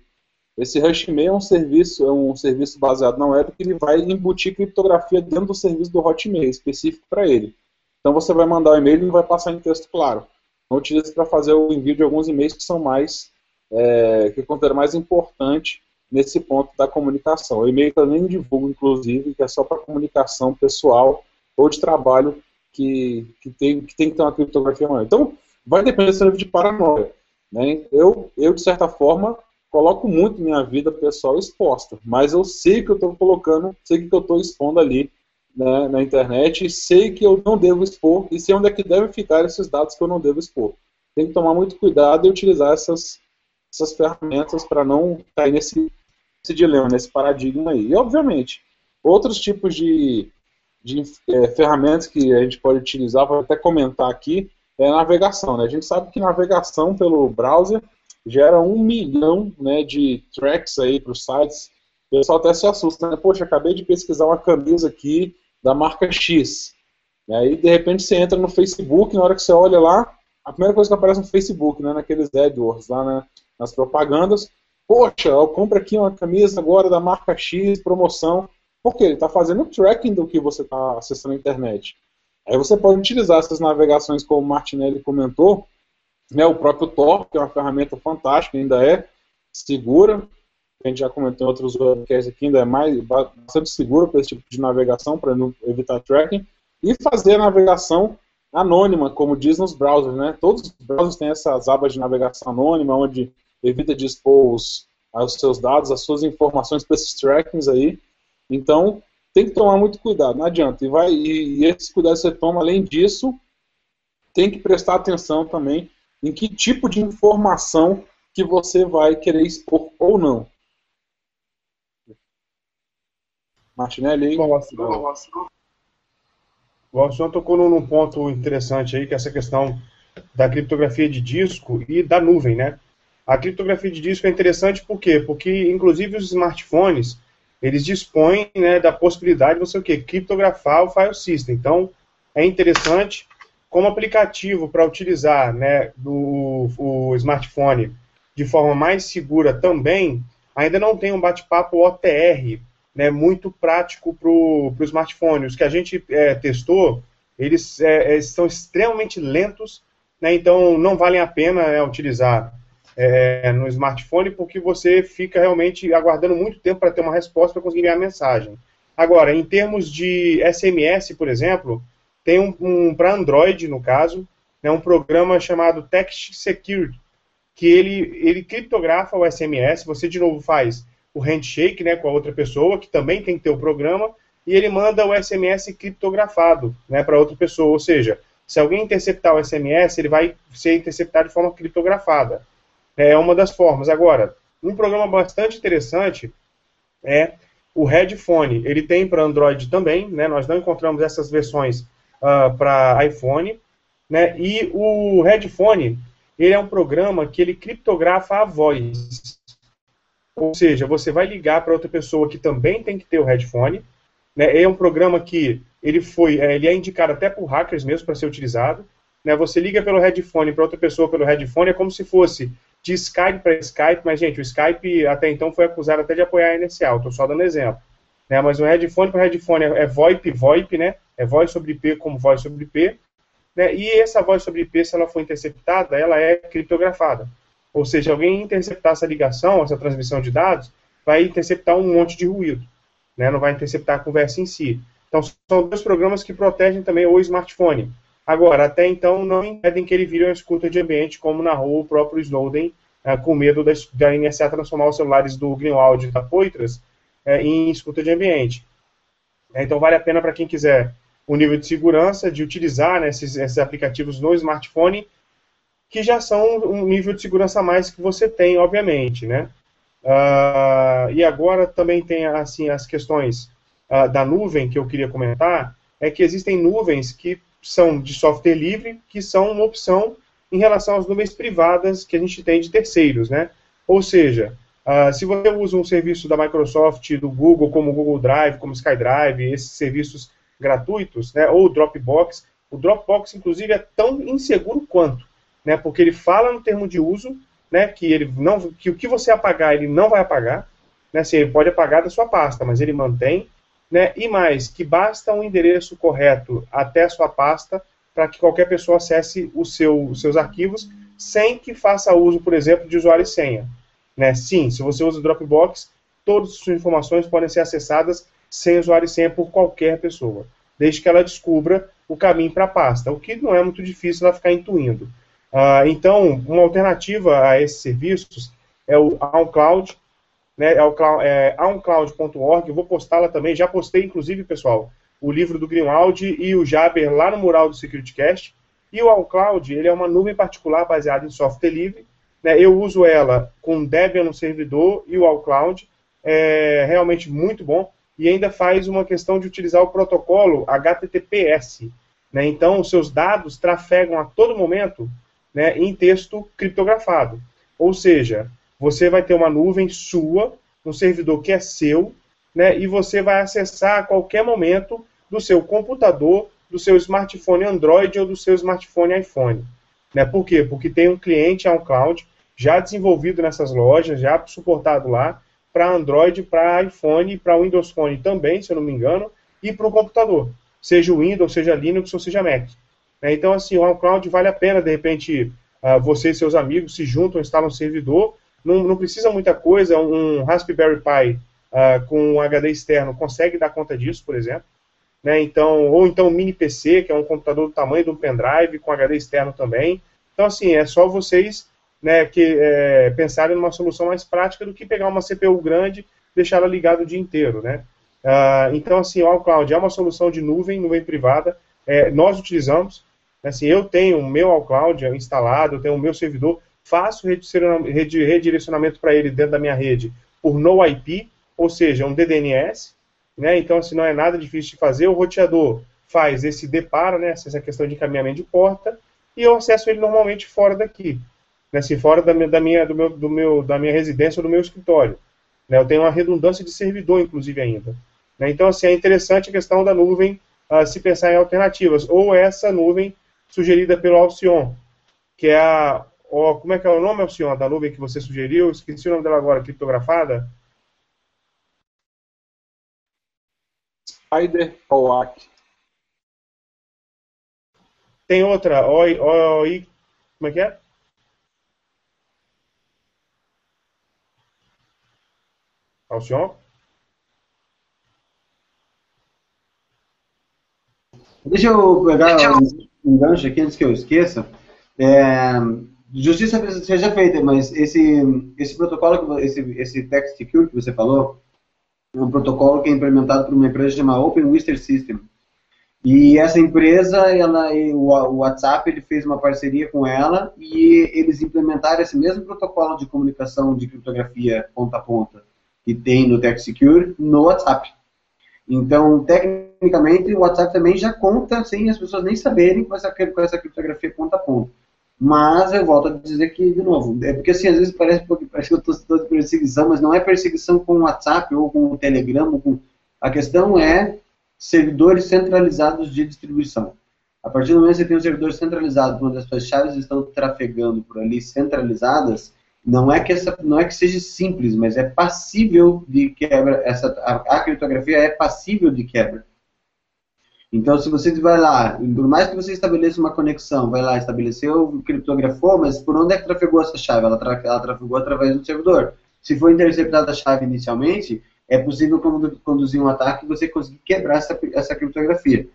Esse Rushmail é um serviço, é um serviço baseado na web que ele vai embutir criptografia dentro do serviço do Hotmail, específico para ele. Então você vai mandar o e-mail e não vai passar em texto claro. Então utiliza para fazer o envio de alguns e-mails que são mais, é, que consideram mais importante nesse ponto da comunicação. O e-mail também nem divulgo, inclusive, que é só para comunicação pessoal ou de trabalho que, que, tem, que tem que ter uma criptografia maior. Então, vai depender do nível de paranoia. Né? Eu, eu, de certa forma, coloco muito minha vida pessoal exposta, mas eu sei que eu estou colocando, sei que eu estou expondo ali né, na internet, e sei que eu não devo expor, e sei onde é que devem ficar esses dados que eu não devo expor. Tem que tomar muito cuidado e utilizar essas, essas ferramentas para não cair nesse, nesse dilema, nesse paradigma aí. E, obviamente, outros tipos de, de é, ferramentas que a gente pode utilizar, vou até comentar aqui, é a navegação. Né? A gente sabe que navegação pelo browser gera um milhão né, de tracks aí para os sites. O pessoal até se assusta, né? Poxa, acabei de pesquisar uma camisa aqui da marca X. E aí, de repente, você entra no Facebook, na hora que você olha lá, a primeira coisa que aparece no Facebook, né, naqueles AdWords, lá né, nas propagandas, poxa, eu compro aqui uma camisa agora da marca X, promoção. Por quê? Ele está fazendo tracking do que você está acessando na internet. Aí você pode utilizar essas navegações, como o Martinelli comentou, né, o próprio Tor, que é uma ferramenta fantástica, ainda é segura, a gente já comentou em outros webcasts aqui, ainda é mais, bastante segura para esse tipo de navegação, para evitar tracking, e fazer a navegação anônima, como diz nos browsers, né? Todos os browsers têm essas abas de navegação anônima, onde evita de expor os, os seus dados, as suas informações para esses trackings aí. Então, tem que tomar muito cuidado, não adianta. E, vai, e, e esse cuidado você toma, além disso, tem que prestar atenção também em que tipo de informação que você vai querer expor ou não. Martinelli? Bom, o senhor tocou num ponto interessante aí, que é essa questão da criptografia de disco e da nuvem, né? A criptografia de disco é interessante por quê? Porque, inclusive, os smartphones, eles dispõem né, da possibilidade de você o quê? criptografar o file system. Então, é interessante como aplicativo para utilizar né, do, o smartphone de forma mais segura também, ainda não tem um bate-papo OTR né, muito prático para o smartphone. Os que a gente é, testou, eles, é, eles são extremamente lentos, né, então não valem a pena né, utilizar é, no smartphone, porque você fica realmente aguardando muito tempo para ter uma resposta para conseguir enviar a mensagem. Agora, em termos de SMS, por exemplo, tem um, um para Android, no caso, né, um programa chamado Text Security, que ele, ele criptografa o SMS, você de novo faz o handshake né, com a outra pessoa, que também tem que ter o programa, e ele manda o SMS criptografado né, para outra pessoa, ou seja, se alguém interceptar o SMS, ele vai ser interceptado de forma criptografada. É uma das formas. Agora, um programa bastante interessante é o Headphone. Ele tem para Android também, né? Nós não encontramos essas versões uh, para iPhone, né? E o headphone, ele é um programa que ele criptografa a voz. Ou seja, você vai ligar para outra pessoa que também tem que ter o headphone. Né? É um programa que ele foi, é, ele é indicado até por hackers mesmo para ser utilizado. Né? Você liga pelo headphone para outra pessoa pelo headphone, é como se fosse de Skype para Skype, mas gente, o Skype até então foi acusado até de apoiar a inicial. Estou só dando exemplo. Né? Mas o headphone para headphone é, é VoIP, VoIP, né? É voz sobre IP como voz sobre IP. Né? E essa voz sobre IP, se ela for interceptada, ela é criptografada. Ou seja, alguém interceptar essa ligação, essa transmissão de dados, vai interceptar um monte de ruído. Né? Não vai interceptar a conversa em si. Então, são dois programas que protegem também o smartphone. Agora, até então, não impedem que ele vire uma escuta de ambiente, como narrou o próprio Snowden, é, com medo da, da NSA transformar os celulares do Greenwald e da Poitras é, em escuta de ambiente. É, então, vale a pena para quem quiser o nível de segurança de utilizar né, esses, esses, aplicativos no smartphone, que já são um nível de segurança a mais que você tem, obviamente, né? Uh, e agora também tem assim as questões uh, da nuvem que eu queria comentar, é que existem nuvens que são de software livre, que são uma opção em relação às nuvens privadas que a gente tem de terceiros, né? Ou seja, uh, se você usa um serviço da Microsoft, do Google, como o Google Drive, como SkyDrive, esses serviços gratuitos, né, ou o Dropbox, o Dropbox, inclusive, é tão inseguro quanto, né, porque ele fala no termo de uso, né, que ele não, que o que você apagar ele não vai apagar, né, assim, ele pode apagar da sua pasta, mas ele mantém, né, e mais, que basta um endereço correto até a sua pasta para que qualquer pessoa acesse seu, os seus arquivos sem que faça uso, por exemplo, de usuário e senha. Né? Sim, se você usa o Dropbox, todas as suas informações podem ser acessadas sem usuário e senha por qualquer pessoa, desde que ela descubra o caminho para a pasta, o que não é muito difícil ela ficar intuindo. Uh, então, uma alternativa a esses serviços é o OnCloud, né, é o é, oncloud.org, vou postá-la também, já postei inclusive, pessoal, o livro do Greenwald e o Jaber lá no mural do SecurityCast, e o OnCloud, ele é uma nuvem particular baseada em software livre, né, eu uso ela com Debian no servidor e o OnCloud, é realmente muito bom, e ainda faz uma questão de utilizar o protocolo HTTPS, né, então os seus dados trafegam a todo momento né, em texto criptografado, ou seja, você vai ter uma nuvem sua, um servidor que é seu, né, e você vai acessar a qualquer momento do seu computador, do seu smartphone Android ou do seu smartphone iPhone. Né? Por quê? Porque tem um cliente cloud já desenvolvido nessas lojas, já suportado lá, para Android, para iPhone, para Windows Phone também, se eu não me engano, e para o computador, seja o Windows, seja Linux ou seja Mac. Né? Então, assim, o cloud vale a pena, de repente, uh, você e seus amigos se juntam, instalam um servidor não, não precisa muita coisa, um Raspberry Pi uh, com um HD externo consegue dar conta disso, por exemplo. Né? Então, ou então um mini PC, que é um computador do tamanho de um pendrive, com HD externo também. Então, assim, é só vocês né, que, é, pensarem numa solução mais prática do que pegar uma CPU grande e deixar ela ligada o dia inteiro. Né? Uh, então, assim, o iCloud é uma solução de nuvem, nuvem privada. É, nós utilizamos. Assim, eu tenho o meu iCloud instalado, eu tenho o meu servidor faço redirecionamento para ele dentro da minha rede por no IP, ou seja, um DDNS, né? Então, assim, não é nada difícil de fazer. O roteador faz esse deparo, né? Essa questão de encaminhamento de porta, e eu acesso ele normalmente fora daqui, né? Se fora da minha, da minha, do meu, do meu, da minha residência ou do meu escritório. Né? Eu tenho uma redundância de servidor, inclusive, ainda. Né? Então, assim, é interessante a questão da nuvem uh, se pensar em alternativas, ou essa nuvem sugerida pelo Alcion, que é a ou como é que é o nome, senhor, da nuvem que você sugeriu? Esqueci o nome dela agora, criptografada. Spider OAK. Tem outra, OI, OI, como é que é? Alcion? Deixa eu pegar um, gancho aqui antes que eu esqueça. É, Justiça seja feita, mas esse, esse protocolo, esse, esse text secure que você falou, é um protocolo que é implementado por uma empresa chamada Open Wister System. E essa empresa, ela, o WhatsApp, ele fez uma parceria com ela e eles implementaram esse mesmo protocolo de comunicação de criptografia ponta a ponta que tem no Text Secure no WhatsApp. Então, tecnicamente, o WhatsApp também já conta sem as pessoas nem saberem com essa, com essa criptografia ponta a ponta. Mas eu volto a dizer que, de novo, é porque assim, às vezes parece, parece que eu estou de perseguição, mas não é perseguição com o WhatsApp ou com o Telegram. Com... A questão é servidores centralizados de distribuição. A partir do momento que você tem um servidor centralizado, onde as suas chaves estão trafegando por ali centralizadas, não é que essa, não é que seja simples, mas é passível de quebra. Essa, a, a criptografia é passível de quebra. Então, se você vai lá, por mais que você estabeleça uma conexão, vai lá, estabeleceu, criptografou, mas por onde é que trafegou essa chave? Ela, tra ela trafegou através do servidor. Se for interceptada a chave inicialmente, é possível conduzir um ataque e você conseguir quebrar essa, essa criptografia.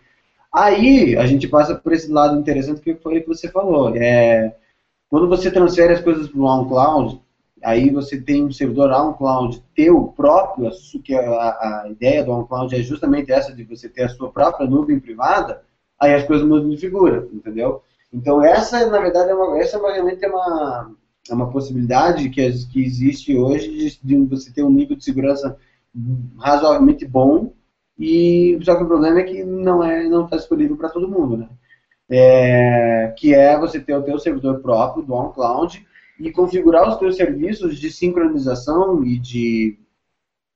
Aí, a gente passa por esse lado interessante que foi que você falou. É, quando você transfere as coisas para o OnCloud, Aí você tem um servidor OnCloud teu próprio, que é a, a ideia do OnCloud é justamente essa de você ter a sua própria nuvem privada, aí as coisas mudam de figura, entendeu? Então essa, na verdade, é uma, essa realmente é uma, é uma possibilidade que, que existe hoje de, de você ter um nível de segurança razoavelmente bom e só que o problema é que não é não está disponível para todo mundo, né? É, que é você ter o teu servidor próprio do OnCloud e configurar os teus serviços de sincronização e de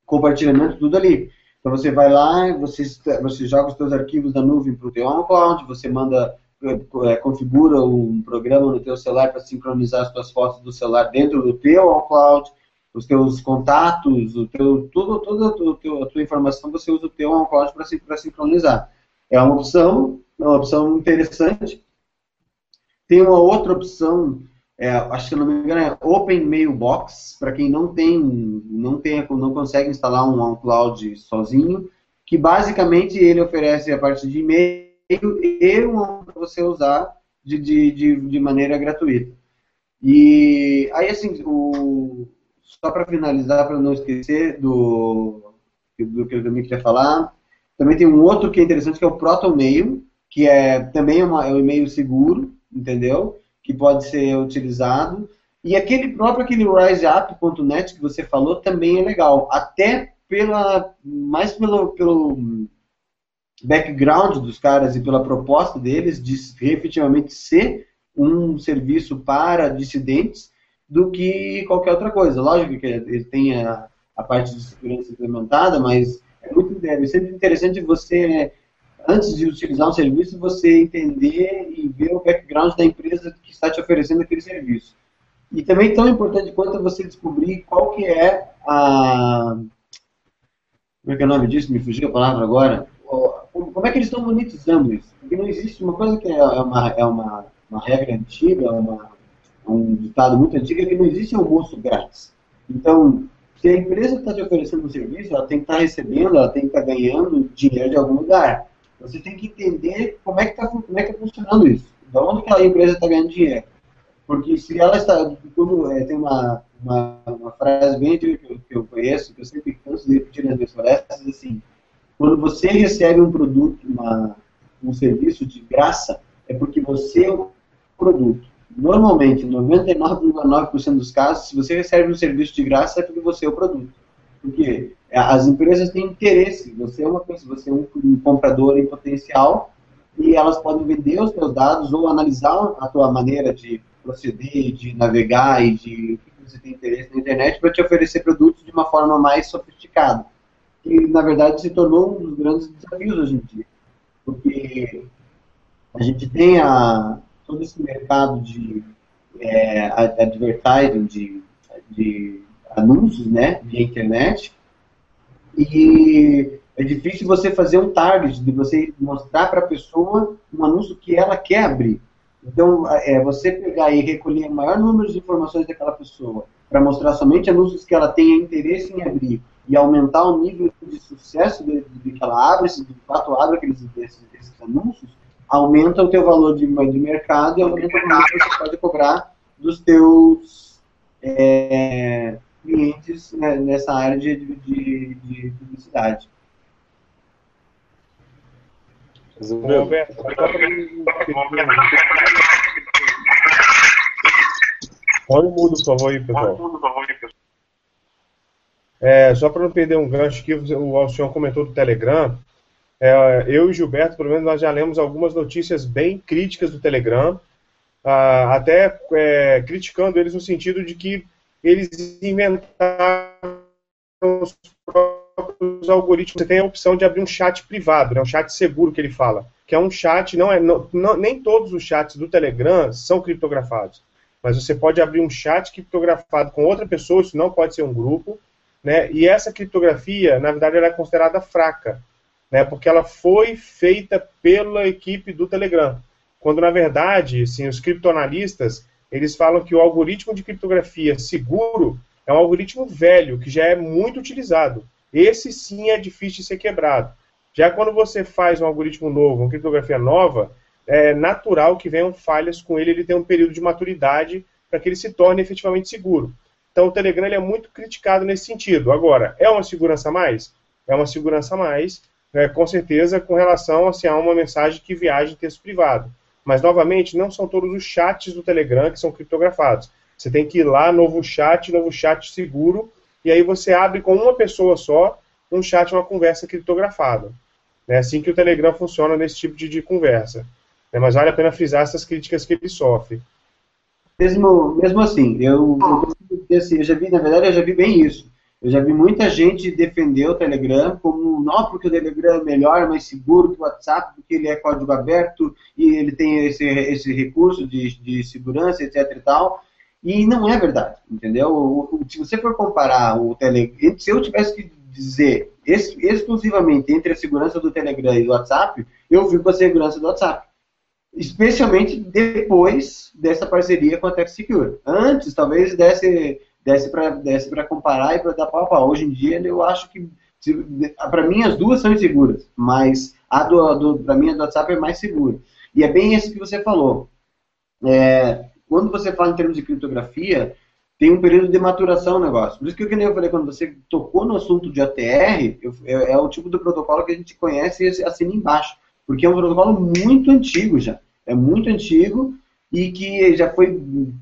compartilhamento tudo ali. Então você vai lá, você, você joga os teus arquivos da nuvem para o teu OnCloud, você manda é, configura um programa no teu celular para sincronizar as tuas fotos do celular dentro do teu OnCloud, os teus contatos, o teu, tudo, toda a tua informação, você usa o teu OnCloud para sincronizar. É uma opção, é uma opção interessante. Tem uma outra opção, é, acho que não me engano é Open Mailbox, para quem não tem, não tem, não consegue instalar um OnCloud sozinho, que basicamente ele oferece a parte de e-mail e um para você usar de, de, de, de, maneira gratuita. E aí, assim, o, só para finalizar, para não esquecer do, do que eu também queria falar, também tem um outro que é interessante, que é o ProtonMail, que é também uma, é um e-mail seguro, entendeu? Que pode ser utilizado. E aquele próprio, aquele riseup.net que você falou, também é legal. Até pela, mais pelo, pelo background dos caras e pela proposta deles de efetivamente ser um serviço para dissidentes do que qualquer outra coisa. Lógico que ele tem a, a parte de segurança implementada, mas é muito é sempre interessante você, antes de utilizar um serviço, você entender e ver o background da empresa que está te oferecendo aquele serviço. E também tão importante quanto você descobrir qual que é a... Como é que é o nome disso? Me fugiu a palavra agora como é que eles estão monetizando isso? Porque não existe uma coisa que é, é uma, é uma, uma regra antiga, uma, um ditado muito antigo, é que não existe almoço grátis. Então, se a empresa está te oferecendo um serviço, ela tem que estar tá recebendo, ela tem que estar tá ganhando dinheiro de algum lugar. Você tem que entender como é que está é tá funcionando isso. De onde que a empresa está ganhando dinheiro. Porque se ela está. Quando, é, tem uma, uma, uma, frase bem que eu, que eu conheço, que eu sempre canso de repetir nas minhas palestras, assim quando você recebe um produto, uma, um serviço de graça, é porque você é o produto. Normalmente, 99,9% dos casos, se você recebe um serviço de graça, é porque você é o produto. Porque as empresas têm interesse, você é uma você é um, um comprador em potencial e elas podem vender os seus dados ou analisar a tua maneira de proceder, de navegar e de o que você tem interesse na internet para te oferecer produtos de uma forma mais sofisticada que na verdade se tornou um dos grandes desafios hoje em dia. Porque a gente tem a, todo esse mercado de é, advertising, de, de anúncios né, de internet, e é difícil você fazer um target, de você mostrar para a pessoa um anúncio que ela quer abrir. Então, é você pegar e recolher o maior número de informações daquela pessoa para mostrar somente anúncios que ela tenha interesse em abrir e aumentar o nível de sucesso de, de que ela abre, se de fato abre aqueles esses, esses anúncios, aumenta o teu valor de, de mercado e aumenta o valor que você pode cobrar dos teus é, clientes né, nessa área de, de, de publicidade. Roberto, Põe o mudo, por favor, aí, pessoal. É, só para não perder um gancho que o senhor comentou do Telegram, é, eu e Gilberto, pelo menos, nós já lemos algumas notícias bem críticas do Telegram, ah, até é, criticando eles no sentido de que eles inventaram os próprios algoritmos. Você tem a opção de abrir um chat privado, né, um chat seguro que ele fala, que é um chat, não é, não, não, nem todos os chats do Telegram são criptografados, mas você pode abrir um chat criptografado com outra pessoa, isso não pode ser um grupo, né? E essa criptografia, na verdade, ela é considerada fraca, né? porque ela foi feita pela equipe do Telegram. Quando, na verdade, assim, os criptoanalistas eles falam que o algoritmo de criptografia seguro é um algoritmo velho, que já é muito utilizado. Esse sim é difícil de ser quebrado. Já quando você faz um algoritmo novo, uma criptografia nova, é natural que venham falhas com ele, ele tem um período de maturidade para que ele se torne efetivamente seguro. Então o Telegram é muito criticado nesse sentido. Agora, é uma segurança a mais? É uma segurança a mais, né, com certeza, com relação assim, a uma mensagem que viaja em texto privado. Mas, novamente, não são todos os chats do Telegram que são criptografados. Você tem que ir lá, novo chat, novo chat seguro, e aí você abre com uma pessoa só um chat, uma conversa criptografada. É assim que o Telegram funciona nesse tipo de, de conversa. É, mas vale a pena frisar essas críticas que ele sofre. Mesmo, mesmo assim, eu, eu, assim, eu já vi, na verdade, eu já vi bem isso. Eu já vi muita gente defender o Telegram como, não, porque o Telegram é melhor, mais seguro que o WhatsApp, porque ele é código aberto e ele tem esse, esse recurso de, de segurança, etc e tal. E não é verdade, entendeu? Se você for comparar o Telegram, se eu tivesse que dizer ex exclusivamente entre a segurança do Telegram e do WhatsApp, eu fico com a segurança do WhatsApp. Especialmente depois dessa parceria com a TechSecure. Antes, talvez desse desse para desse comparar e para dar pau a pau. Hoje em dia, eu acho que, para mim, as duas são inseguras, mas a do, do para mim, a do WhatsApp é mais segura. E é bem isso que você falou. É, quando você fala em termos de criptografia, tem um período de maturação no negócio. Por isso que, eu falei, quando você tocou no assunto de ATR, eu, é, é, o tipo do protocolo que a gente conhece e assina embaixo. Porque é um protocolo muito antigo já. É muito antigo e que já foi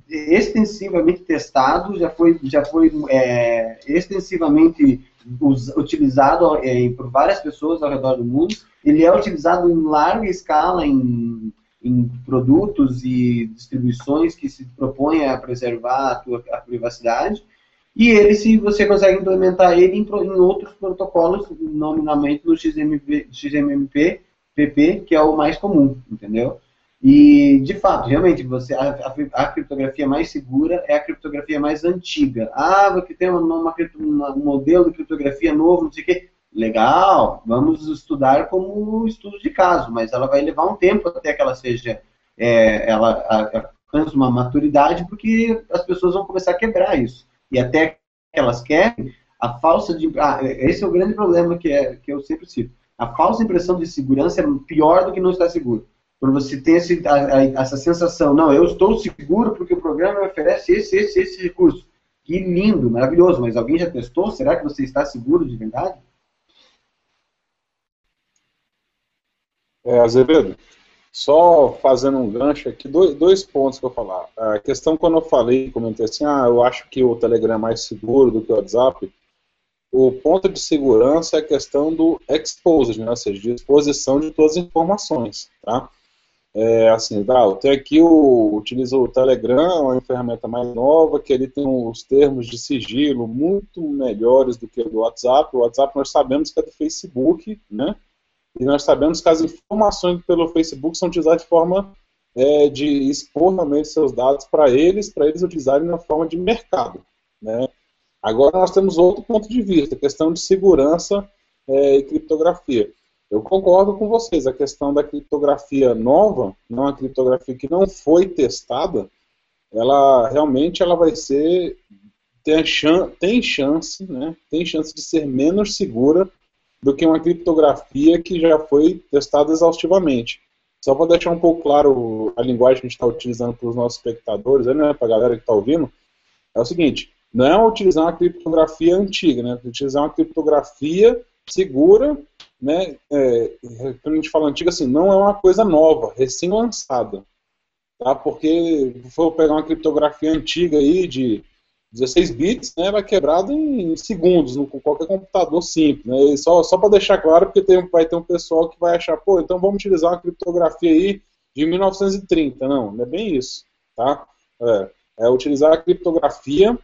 extensivamente testado, já foi, já foi é, extensivamente utilizado é, por várias pessoas ao redor do mundo. Ele é utilizado em larga escala em, em produtos e distribuições que se propõem a preservar a, tua, a privacidade. E ele, se você consegue implementar ele em, em outros protocolos, nominalmente no XMP, PP, que é o mais comum, entendeu? E, de fato, realmente, você, a, a, a, criptografia mais segura é a criptografia mais antiga. Ah, porque tem uma, uma, uma, um modelo de criptografia novo, não sei o quê. Legal, vamos estudar como estudo de caso, mas ela vai levar um tempo até que ela seja, é, ela alcance uma maturidade, porque as pessoas vão começar a quebrar isso. E até que elas querem, a falsa de, ah, esse é o grande problema que, é, que eu sempre cito. A falsa impressão de segurança é pior do que não estar seguro. Quando você tem esse, a, a, essa sensação, não, eu estou seguro porque o programa me oferece esse, esse, esse recurso. Que lindo, maravilhoso, mas alguém já testou? Será que você está seguro de verdade? É, Azevedo, só fazendo um gancho aqui, dois, dois pontos que eu falar. A questão quando eu falei, comentei assim, ah, eu acho que o Telegram é mais seguro do que o WhatsApp, o ponto de segurança é a questão do exposed, né, ou seja, de exposição de todas as informações, tá? É, assim, tá, eu aqui o, utilizo o Telegram, uma ferramenta mais nova, que ele tem os termos de sigilo muito melhores do que o do WhatsApp. O WhatsApp nós sabemos que é do Facebook, né? E nós sabemos que as informações pelo Facebook são utilizadas de forma é, de expor realmente seus dados para eles, para eles utilizarem na forma de mercado, né? Agora nós temos outro ponto de vista, questão de segurança é, e criptografia. Eu concordo com vocês, a questão da criptografia nova, não a criptografia que não foi testada, ela realmente ela vai ser tem, chance, tem chance, né? Tem chance de ser menos segura do que uma criptografia que já foi testada exaustivamente. Só para deixar um pouco claro a linguagem que a gente está utilizando para os nossos espectadores, né, para a galera que está ouvindo, é o seguinte: não é utilizar uma criptografia antiga, né? É utilizar uma criptografia segura né, é, quando a gente fala antiga, assim, não é uma coisa nova, recém-lançada. Tá? Porque se for pegar uma criptografia antiga aí de 16 bits, né, vai quebrado em segundos, com qualquer computador simples. Né? só só para deixar claro, porque tem, vai ter um pessoal que vai achar, pô, então vamos utilizar uma criptografia aí de 1930. Não, não é bem isso. Tá? É, é utilizar a criptografia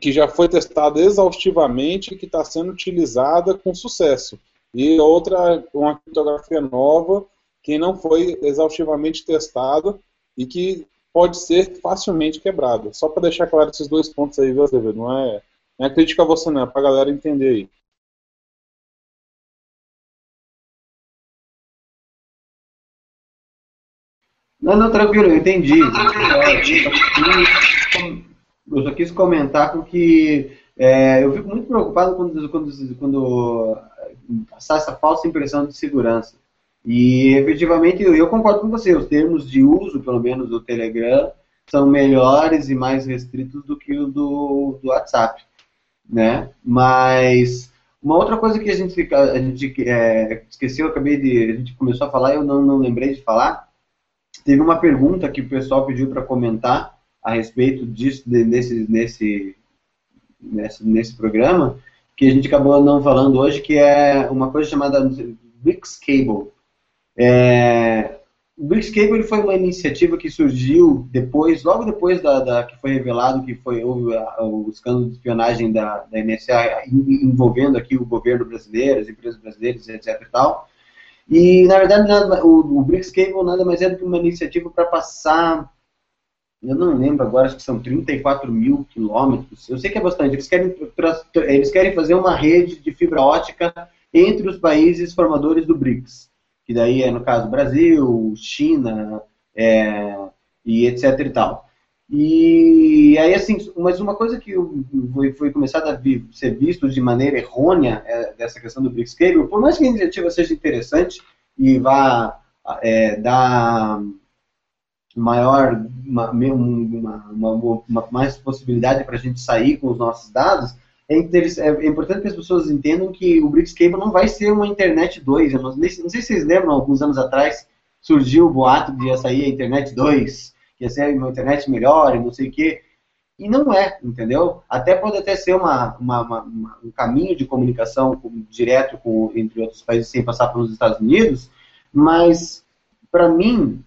que já foi testada exaustivamente e que está sendo utilizada com sucesso e outra, uma criptografia nova que não foi exaustivamente testada e que pode ser facilmente quebrada. Só para deixar claro esses dois pontos aí, viu, Azevedo? Não é, não é crítica a você, não, é para a galera entender aí. Não, não, tranquilo, eu entendi. Eu só quis comentar porque é, eu fico muito preocupado quando, quando, quando passar essa falsa impressão de segurança. E efetivamente eu concordo com você, os termos de uso, pelo menos do Telegram, são melhores e mais restritos do que o do, do WhatsApp, né? Mas uma outra coisa que a gente, a gente é, esqueceu, acabei de, a gente começou a falar e eu não, não lembrei de falar, teve uma pergunta que o pessoal pediu para comentar a respeito disso, de, desse, nesse, nesse, nesse programa, que a gente acabou não falando hoje, que é uma coisa chamada BRICS Cable. É, o BRICS Cable foi uma iniciativa que surgiu depois, logo depois da, da que foi revelado que foi houve o escândalo de espionagem da, da NSA envolvendo aqui o governo brasileiro, as empresas brasileiras, etc. E, tal. e na verdade o, o Cable nada mais é do que uma iniciativa para passar eu não lembro agora, acho que são 34 mil quilômetros. Eu sei que é bastante. Eles querem, eles querem fazer uma rede de fibra ótica entre os países formadores do BRICS que daí é, no caso, Brasil, China, é, e etc e tal. E aí, assim, mas uma coisa que foi, começada a ser visto de maneira errônea é, dessa questão do BRICS Cable, por mais que a iniciativa seja interessante e vá é, dar maior, uma, uma, uma, uma mais possibilidade para a gente sair com os nossos dados, é, é, importante que as pessoas entendam que o BRICS Cable não vai ser uma internet 2. Eu não, não sei se vocês lembram, alguns anos atrás surgiu o boato de ia sair a internet 2, que ia ser uma internet melhor e não sei o quê. E não é, entendeu? Até pode até ser uma, uma, uma, um caminho de comunicação direto com, entre outros países sem passar pelos Estados Unidos, mas, para mim,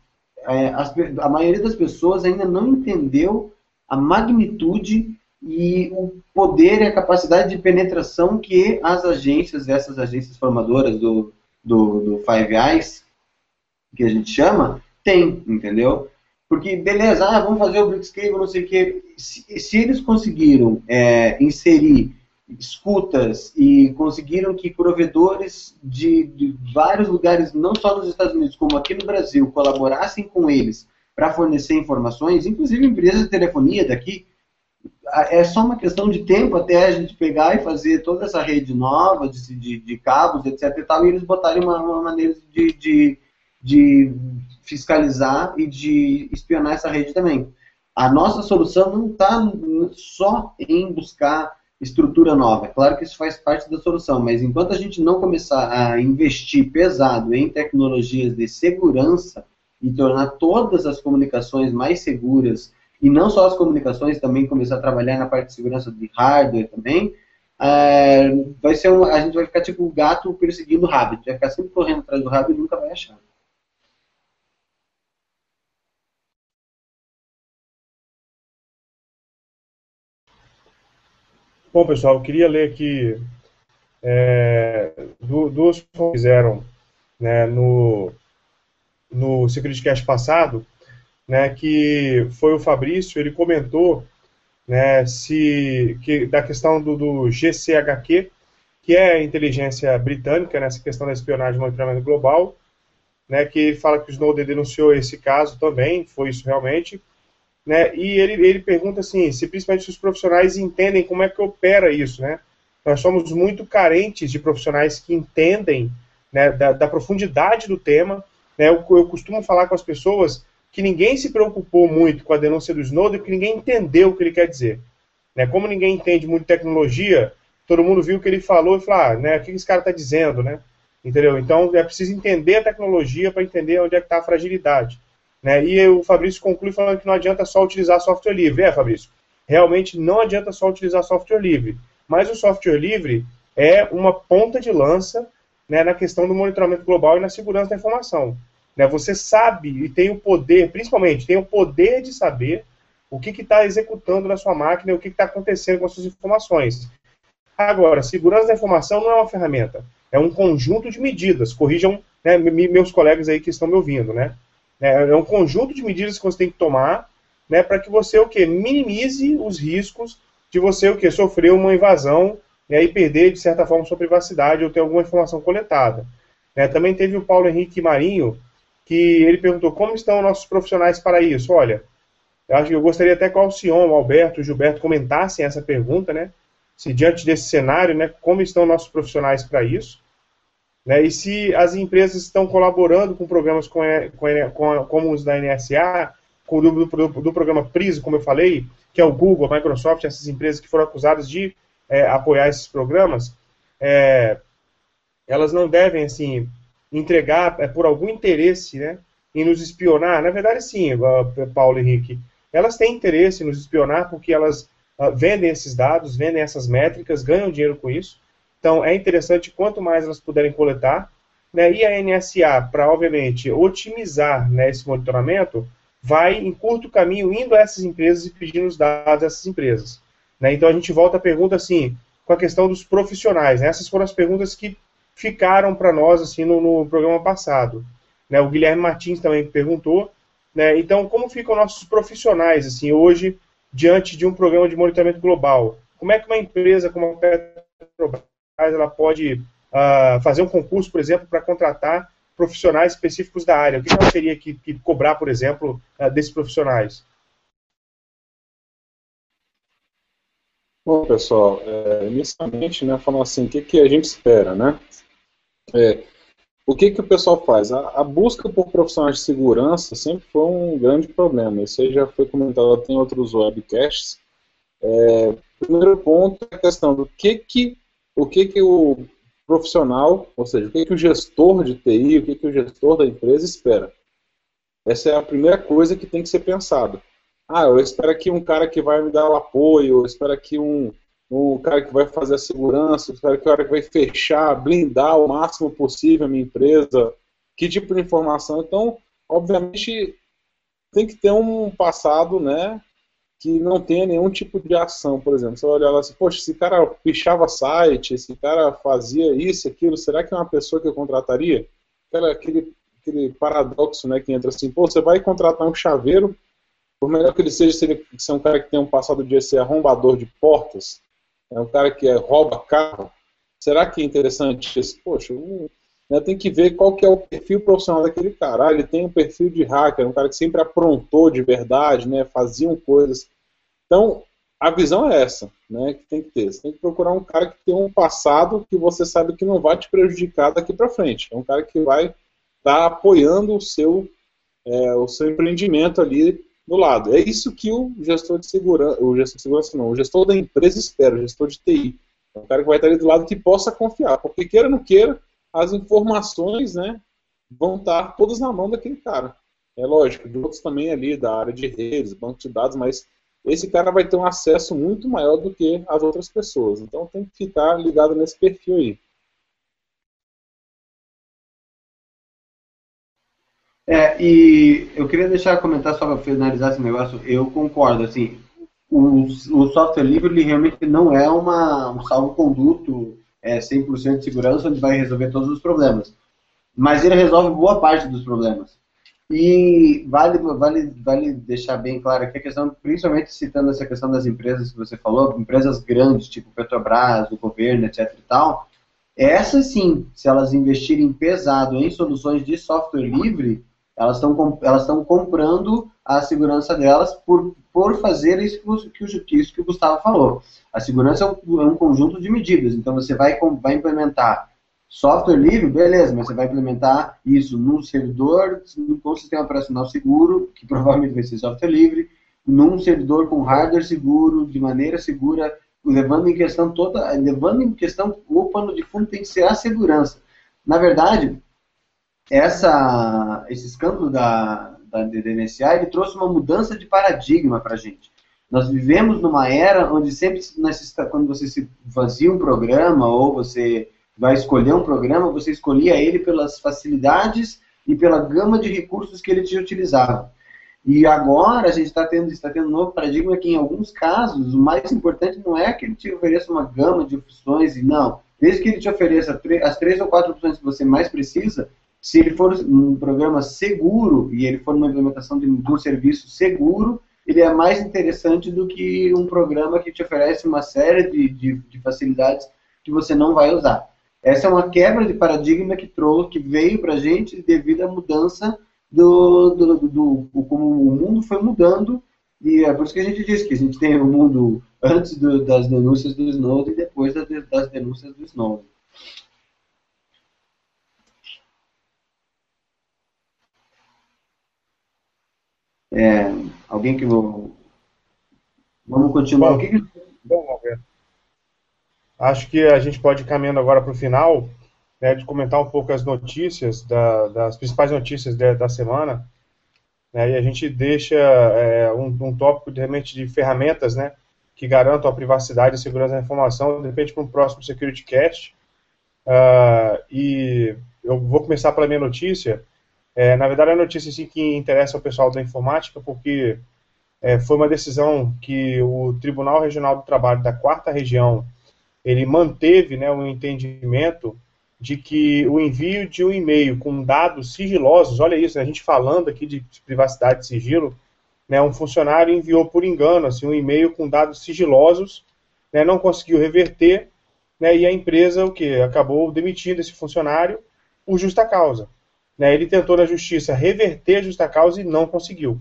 é, as, a maioria das pessoas ainda não entendeu a magnitude e o poder e a capacidade de penetração que as agências, essas agências formadoras do, do, do Five Eyes, que a gente chama, tem, entendeu? Porque, beleza, ah, vamos fazer o Blitzkrieg, não sei o quê. Se, se eles conseguiram é, inserir escutas e conseguiram que provedores de, de, vários lugares, não só nos Estados Unidos, como aqui no Brasil, colaborassem com eles para fornecer informações, inclusive empresas de telefonia daqui, é só uma questão de tempo até a gente pegar e fazer toda essa rede nova de, de, de cabos, etc. E, tal, e eles botarem uma, uma maneira de, de, fiscalizar e de espionar essa rede também. A nossa solução não está só em buscar estrutura nova. É claro que isso faz parte da solução, mas enquanto a gente não começar a investir pesado em tecnologias de segurança e tornar todas as comunicações mais seguras e não só as comunicações, também começar a trabalhar na parte de segurança de hardware também, é, vai ser a gente vai ficar tipo o gato perseguindo o rabbit, vai ficar sempre correndo atrás do rabbit e nunca vai achar. Bom, pessoal, eu queria ler aqui é, duas que fizeram né, no, no SecurityCast passado, né, que foi o Fabrício, ele comentou né, se, que, da questão do, do GCHQ, que é a inteligência britânica, nessa questão da espionagem e monitoramento global, né, que fala que o Snowden denunciou esse caso também, foi isso realmente, né, e ele, ele pergunta assim, se principalmente os profissionais entendem como é que opera isso, né, nós somos muito carentes de profissionais que entendem né, da, da profundidade do tema, né, eu, eu costumo falar com as pessoas que ninguém se preocupou muito com a denúncia do Snowden, porque ninguém entendeu o que ele quer dizer. Né? Como ninguém entende muito tecnologia, todo mundo viu o que ele falou e falou, ah, né, o que esse cara está dizendo, né? Entendeu? Então é preciso entender a tecnologia para entender onde é que está a fragilidade. Né? E o Fabrício conclui falando que não adianta só utilizar software livre. É, Fabrício, realmente não adianta só utilizar software livre. Mas o software livre é uma ponta de lança né, na questão do monitoramento global e na segurança da informação. Né? Você sabe e tem o poder, principalmente, tem o poder de saber o que está executando na sua máquina e o que está acontecendo com as suas informações. Agora, segurança da informação não é uma ferramenta, é um conjunto de medidas. Corrijam né, meus colegas aí que estão me ouvindo, né? É, é um conjunto de medidas que você tem que tomar né, para que você o quê? minimize os riscos de você o quê? sofrer uma invasão né, e perder, de certa forma, sua privacidade ou ter alguma informação coletada. É, também teve o Paulo Henrique Marinho, que ele perguntou como estão nossos profissionais para isso. Olha, eu acho que eu gostaria até que o Alcion, o Alberto, o Gilberto comentassem essa pergunta, né? Se diante desse cenário, né, como estão nossos profissionais para isso? Né, e se as empresas estão colaborando com programas com, com, com, como os da NSA, com do, do, do, programa PRISO, como eu falei, que é o Google, a Microsoft, essas empresas que foram acusadas de é, apoiar esses programas, é, elas não devem, assim, entregar é, por algum interesse, né, em nos espionar, na verdade sim, Paulo Henrique, elas têm interesse em nos espionar porque elas uh, vendem esses dados, vendem essas métricas, ganham dinheiro com isso. Então, é interessante quanto mais elas puderem coletar. Né, e a NSA, para, obviamente, otimizar né, esse monitoramento, vai, em curto caminho, indo a essas empresas e pedindo os dados dessas empresas. Né, então, a gente volta à pergunta, assim, com a questão dos profissionais. Né, essas foram as perguntas que ficaram para nós, assim, no, no programa passado. Né, o Guilherme Martins também perguntou. Né, então, como ficam nossos profissionais, assim, hoje, diante de um programa de monitoramento global? Como é que uma empresa como a Petrobras ela pode uh, fazer um concurso, por exemplo, para contratar profissionais específicos da área? O que ela teria que, que cobrar, por exemplo, uh, desses profissionais? Bom, pessoal, é, inicialmente, né, falando assim, o que, que a gente espera, né? É, o que, que o pessoal faz? A, a, busca por profissionais de segurança sempre foi um grande problema. Isso aí já foi comentado até em outros webcasts. É, primeiro ponto é a questão do que, que o que, que o profissional, ou seja, o que, que o gestor de TI, o que, que o gestor da empresa espera. Essa é a primeira coisa que tem que ser pensado. Ah, eu espero aqui um cara que vai me dar o apoio, eu espero aqui um, um cara que vai fazer a segurança, eu espero que o cara que vai fechar, blindar o máximo possível a minha empresa, que tipo de informação. Então, obviamente, tem que ter um passado, né, que não tenha nenhum tipo de ação, por exemplo. Você vai olhar lá assim, poxa, esse cara pichava site, esse cara fazia isso, aquilo, será que é uma pessoa que eu contrataria? Aquela, aquele, aquele paradoxo, né, que entra assim, pô, você vai contratar um chaveiro, por melhor que ele seja, se ele se é um cara que tem um passado de ser arrombador de portas, é um cara que é, rouba carro, será que é interessante isso? Poxa, um, né, tem que ver qual que é o perfil profissional daquele cara. Ah, ele tem um perfil de hacker, um cara que sempre aprontou de verdade, né, faziam coisas. Então, a visão é essa, né, que tem que ter. Você tem que procurar um cara que tem um passado que você sabe que não vai te prejudicar daqui para frente. É um cara que vai estar tá apoiando o seu, é, o seu empreendimento ali do lado. É isso que o gestor de segurança, o gestor de segurança não, o gestor da empresa espera, o gestor de TI. É um cara que vai estar ali do lado que possa confiar, porque queira ou não queira, as informações né, vão estar todas na mão daquele cara. É lógico, de outros também ali da área de redes, banco de dados, mas esse cara vai ter um acesso muito maior do que as outras pessoas. Então tem que ficar ligado nesse perfil aí. É, e eu queria deixar comentar só para finalizar esse negócio. Eu concordo, assim, o, o software livre ele realmente não é uma, um salvo-conduto é, 100% de segurança, onde vai resolver todos os problemas. Mas ele resolve boa parte dos problemas. E vale, vale, vale deixar bem claro aqui a questão, principalmente citando essa questão das empresas que você falou, empresas grandes, tipo Petrobras, o governo, etc e tal, essas sim, se elas investirem pesado em soluções de software livre, elas estão elas comprando a segurança delas por, por fazer isso que, o, isso que o Gustavo falou. A segurança é um, é um conjunto de medidas. Então você vai, vai implementar software livre, beleza, mas você vai implementar isso num servidor com sistema operacional seguro, que provavelmente vai ser software livre, num servidor com hardware seguro, de maneira segura, levando em questão toda, levando em questão o pano de fundo tem que ser a segurança. Na verdade, essa, esse escândalo da, da DNSA, ele trouxe uma mudança de paradigma para a gente. Nós vivemos numa era onde sempre, quando você se fazia um programa ou você vai escolher um programa, você escolhia ele pelas facilidades e pela gama de recursos que ele te utilizava. E agora a gente está tendo, está tendo um novo paradigma que, em alguns casos, o mais importante não é que ele te ofereça uma gama de opções, e não. Desde que ele te ofereça as três ou quatro opções que você mais precisa, se ele for um programa seguro e ele for uma implementação de, um serviço seguro, ele é mais interessante do que um programa que te oferece uma série de, de, de facilidades que você não vai usar. Essa é uma quebra de paradigma que trouxe, que veio para a gente devido à mudança do, do, do, do, como o mundo foi mudando e é por isso que a gente diz que a gente tem o um mundo antes das denúncias do Snowden e depois das, das denúncias do Snowden. É, alguém que vou... Vamos continuar. Bom, que... bom, acho que a gente pode ir caminhando agora para o final, né, de comentar um pouco as notícias, da, das principais notícias de, da semana, né, e a gente deixa é, um, um tópico de, realmente de ferramentas, né, que garantam a privacidade e segurança da informação, de repente para um próximo Security Cast. Uh, e eu vou começar pela minha notícia. É, na verdade, a notícia sim que interessa ao pessoal da informática, porque é, foi uma decisão que o Tribunal Regional do Trabalho da Quarta Região ele manteve né, um entendimento de que o envio de um e-mail com dados sigilosos, olha isso, né, a gente falando aqui de privacidade e sigilo, né, um funcionário enviou por engano assim, um e-mail com dados sigilosos, né, não conseguiu reverter, né, e a empresa o que acabou demitindo esse funcionário por justa causa. Né, ele tentou na justiça reverter a justa causa e não conseguiu.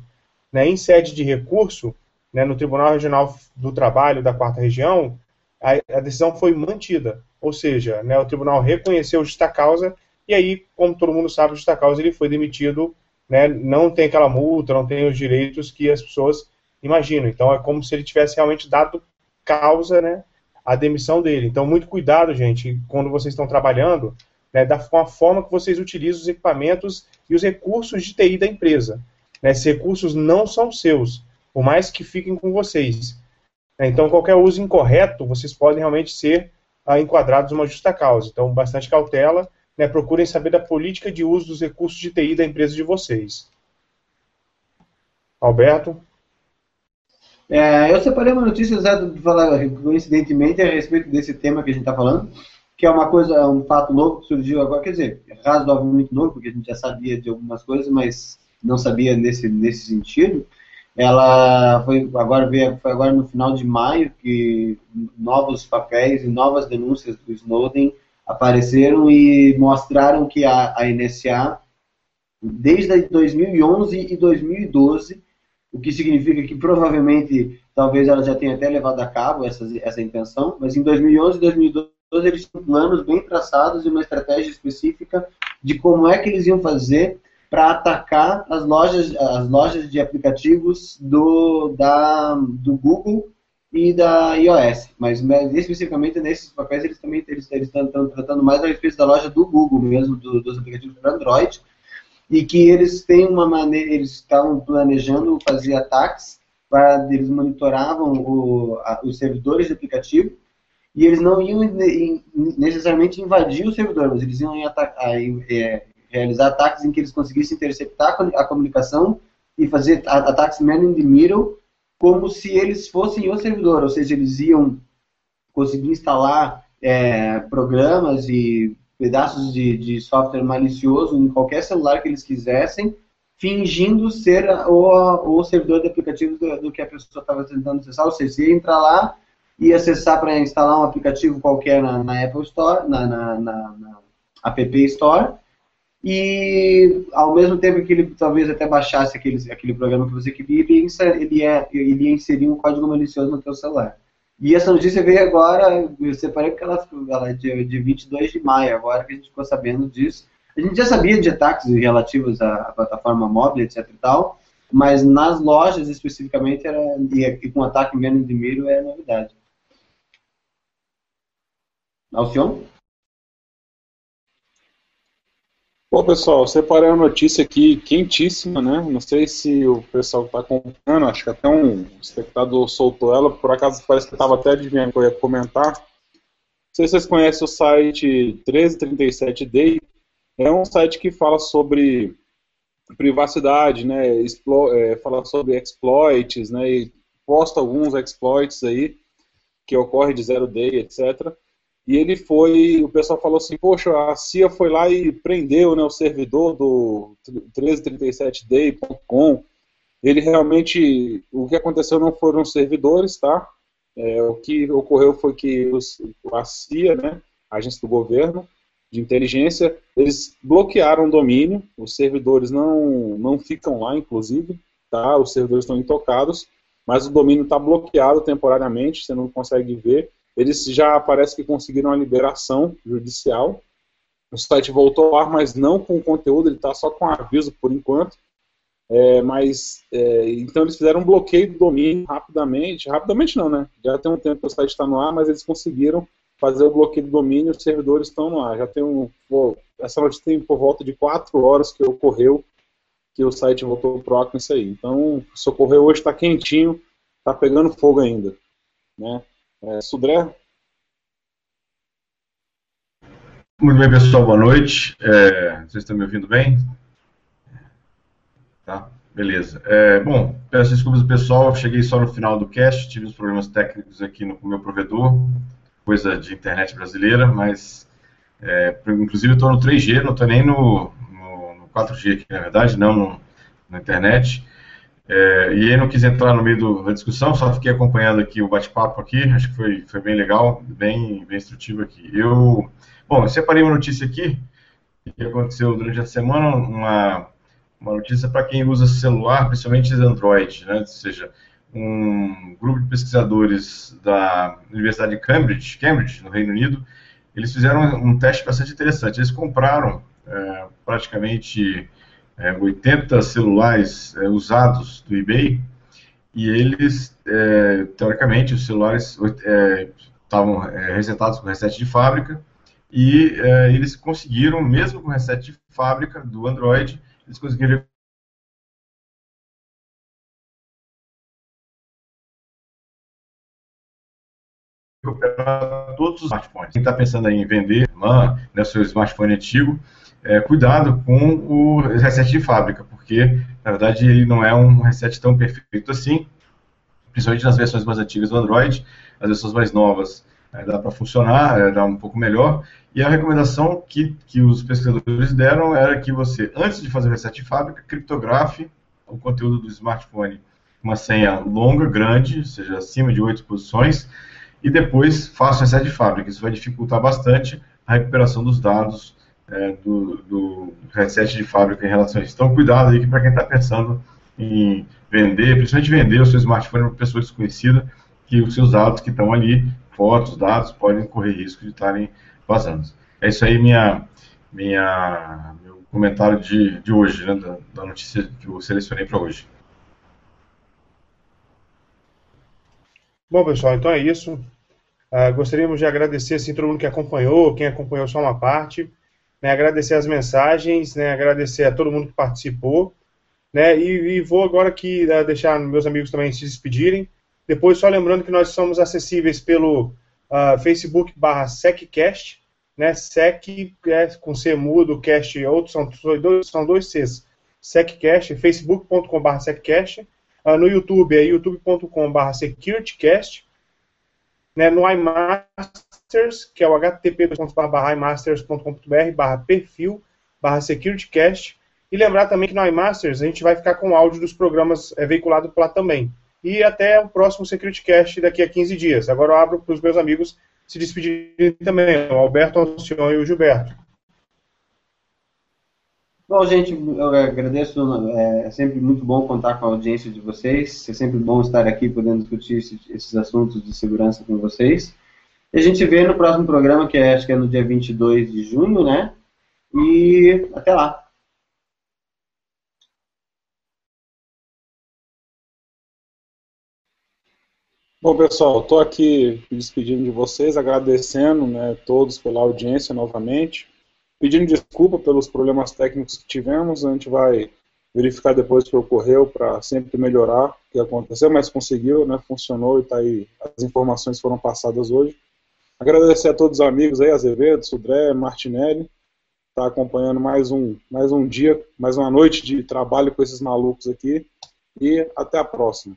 Né, em sede de recurso, né, no Tribunal Regional do Trabalho da Quarta Região, a, a decisão foi mantida. Ou seja, né, o tribunal reconheceu justa causa e aí, como todo mundo sabe, justa causa ele foi demitido, né, não tem aquela multa, não tem os direitos que as pessoas imaginam. Então é como se ele tivesse realmente dado causa, né, a demissão dele. Então muito cuidado, gente, quando vocês estão trabalhando, né, da forma que vocês utilizam os equipamentos e os recursos de TI da empresa. Né, esses recursos não são seus, por mais que fiquem com vocês. Então qualquer uso incorreto, vocês podem realmente ser ah, enquadrados uma justa causa. Então, bastante cautela, né, procurem saber da política de uso dos recursos de TI da empresa de vocês. Alberto? É, eu separei uma notícia para falar coincidentemente a respeito desse tema que a gente está falando, que é uma coisa, um fato novo que surgiu agora, quer dizer, razoavelmente novo, porque a gente já sabia de algumas coisas, mas não sabia nesse, nesse sentido, ela foi agora veio, foi agora no final de maio que novos papéis e novas denúncias do Snowden apareceram e mostraram que a, a NSA desde 2011 e 2012 o que significa que provavelmente talvez ela já tenha até levado a cabo essa, essa intenção, mas em 2011 e 2012 eles tinham planos bem traçados e uma estratégia específica de como é que eles iam fazer para atacar as lojas, as lojas de aplicativos do, da, do Google e da iOS. Mas, mas especificamente nesses papéis eles também eles, eles estão tratando mais a respeito da loja do Google mesmo, do, dos aplicativos para Android, e que eles têm uma maneira, eles estavam planejando fazer ataques para eles monitoravam o, a, os servidores de aplicativo e eles não iam necessariamente invadir o servidor, mas eles iam é, realizar ataques em que eles conseguissem interceptar a comunicação e fazer ataques man in the middle, como se eles fossem o servidor, ou seja, eles iam conseguir instalar é, programas e pedaços de, de, software malicioso em qualquer celular que eles quisessem, fingindo ser o, o servidor de aplicativos do, do que a pessoa estava tentando acessar, ou seja, ia entrar lá e acessar para instalar um aplicativo qualquer na, na Apple Store, na, na, na, App Store, e ao mesmo tempo que ele talvez até baixasse aquele, aquele programa que você queria, ele ele, ia, ele ia inserir um código malicioso no seu celular. E essa notícia veio agora, eu separei porque ela, ela é de, de 22 de maio, agora que a gente ficou sabendo disso. A gente já sabia de ataques relativos à, à plataforma móvel, etc e tal, mas nas lojas especificamente era, e, e com ataque menos de milho é novidade. Alcione? Bom, pessoal, separei uma notícia aqui quentíssima, né? Não sei se o pessoal está acompanhando, acho que até um espectador soltou ela, por acaso parece que estava até adivinhando que eu ia comentar. Não sei se vocês conhecem o site 1337day, é um site que fala sobre privacidade, né? Explo é, fala sobre exploits, né? E posta alguns exploits aí que ocorrem de zero day, etc. E ele foi, o pessoal falou assim, poxa, a CIA foi lá e prendeu né, o servidor do 1337day.com. Ele realmente, o que aconteceu não foram os servidores, tá? É, o que ocorreu foi que os, a CIA, né, a agência do governo de inteligência, eles bloquearam o domínio, os servidores não, não ficam lá, inclusive, tá? Os servidores estão intocados, mas o domínio está bloqueado temporariamente, você não consegue ver, eles já parece que conseguiram a liberação judicial. O site voltou ao ar, mas não com conteúdo, ele está só com aviso por enquanto. É, mas é, então eles fizeram um bloqueio do domínio rapidamente, rapidamente não, né? Já tem um tempo que o site está no ar, mas eles conseguiram fazer o bloqueio do domínio, os servidores estão no ar. Já tem um, pô, essa notícia tem por volta de quatro horas que ocorreu que o site voltou pro com isso aí. Então, se ocorreu hoje, está quentinho, está pegando fogo ainda. Né? É, Sudré? Muito bem, pessoal, boa noite. É, vocês estão me ouvindo bem? Tá, beleza. É, bom, peço desculpas do pessoal, cheguei só no final do cast, tive uns problemas técnicos aqui no, com o meu provedor, coisa de internet brasileira, mas é, inclusive estou no 3G, não estou nem no, no, no, 4G aqui, na verdade, não na internet. É, e aí não quis entrar no meio da discussão, só fiquei acompanhando aqui o bate-papo aqui, acho que foi, foi bem legal, bem, bem instrutivo aqui. Eu, bom, eu separei uma notícia aqui, que aconteceu durante a semana, uma, uma notícia para quem usa celular, principalmente Android, né, ou seja, um grupo de pesquisadores da Universidade de Cambridge, Cambridge, no Reino Unido, eles fizeram um teste bastante interessante. Eles compraram é, praticamente é, 80 celulares é, usados do eBay e eles, é, teoricamente, os celulares é, estavam é, resetados com reset de fábrica e é, eles conseguiram, mesmo com reset de fábrica do Android, eles conseguiram recuperar todos os smartphones. Quem está pensando em vender man, né, seu smartphone antigo, é, cuidado com o reset de fábrica, porque na verdade ele não é um reset tão perfeito assim, principalmente nas versões mais antigas do Android, as versões mais novas é, dá para funcionar, é, dá um pouco melhor, e a recomendação que, que os pesquisadores deram era que você, antes de fazer o reset de fábrica, criptografe o conteúdo do smartphone uma senha longa, grande, ou seja, acima de oito posições, e depois faça o reset de fábrica. Isso vai dificultar bastante a recuperação dos dados é, do, do, reset de fábrica em relação a isso. Então, cuidado aí para quem está pensando em vender, principalmente vender o seu smartphone para pessoa desconhecida, que os seus dados que estão ali, fotos, dados, podem correr risco de estarem vazando. É isso aí, minha, minha, meu comentário de, de hoje, né, da, da notícia que eu selecionei para hoje. Bom, pessoal, então é isso. Uh, gostaríamos de agradecer assim, todo mundo que acompanhou, quem acompanhou só uma parte né, agradecer as mensagens, né, agradecer a todo mundo que participou, né, e, e vou agora aqui uh, deixar meus amigos também se despedirem. Depois, só lembrando que nós somos acessíveis pelo uh, Facebook barra SecCast, né, Sec é, com C mudo, cast, outros são, dois, são dois Cs, SecCast, facebook.com barra SecCast, uh, no YouTube é youtube.com barra SecurityCast, né, no iMasters, que é o http://imasters.com.br barra securitycast. E lembrar também que no iMasters a gente vai ficar com o áudio dos programas é, veiculado lá também. E até o próximo SecurityCast daqui a 15 dias. Agora eu abro para os meus amigos se despedirem também, o Alberto, o Alcione e o Gilberto. Bom, gente, eu agradeço. É, é sempre muito bom contar com a audiência de vocês. É sempre bom estar aqui podendo discutir esses assuntos de segurança com vocês. A gente vê no próximo programa, que é, acho que é no dia 22 de junho, né? E até lá. Bom, pessoal, estou aqui me despedindo de vocês, agradecendo né, todos pela audiência novamente pedindo desculpa pelos problemas técnicos que tivemos, a gente vai verificar depois o que ocorreu para sempre melhorar o que aconteceu, mas conseguiu, né, funcionou e está aí, as informações foram passadas hoje. Agradecer a todos os amigos aí, Azevedo, Sudré, Martinelli, tá acompanhando mais um, mais um dia, mais uma noite de trabalho com esses malucos aqui e até a próxima.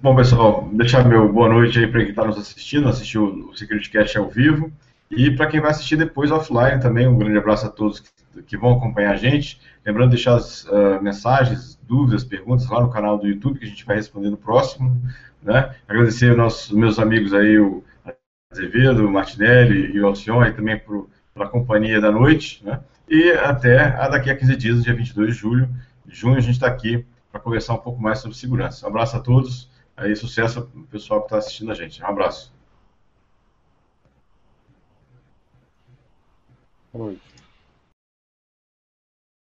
Bom, pessoal, deixar meu boa noite aí para quem está nos assistindo, assistiu o Security Cast ao vivo. E para quem vai assistir depois offline também, um grande abraço a todos que, que vão acompanhar a gente. Lembrando de deixar as uh, mensagens, dúvidas, perguntas lá no canal do YouTube, que a gente vai responder no próximo. Né? Agradecer aos meus amigos aí, o Azevedo, o Martinelli e o Alcione, também pela companhia da noite. Né? E até a daqui a 15 dias, dia 22 de julho, junho, a gente está aqui para conversar um pouco mais sobre segurança. Um abraço a todos, aí sucesso ao pessoal que está assistindo a gente. Um abraço. Oi.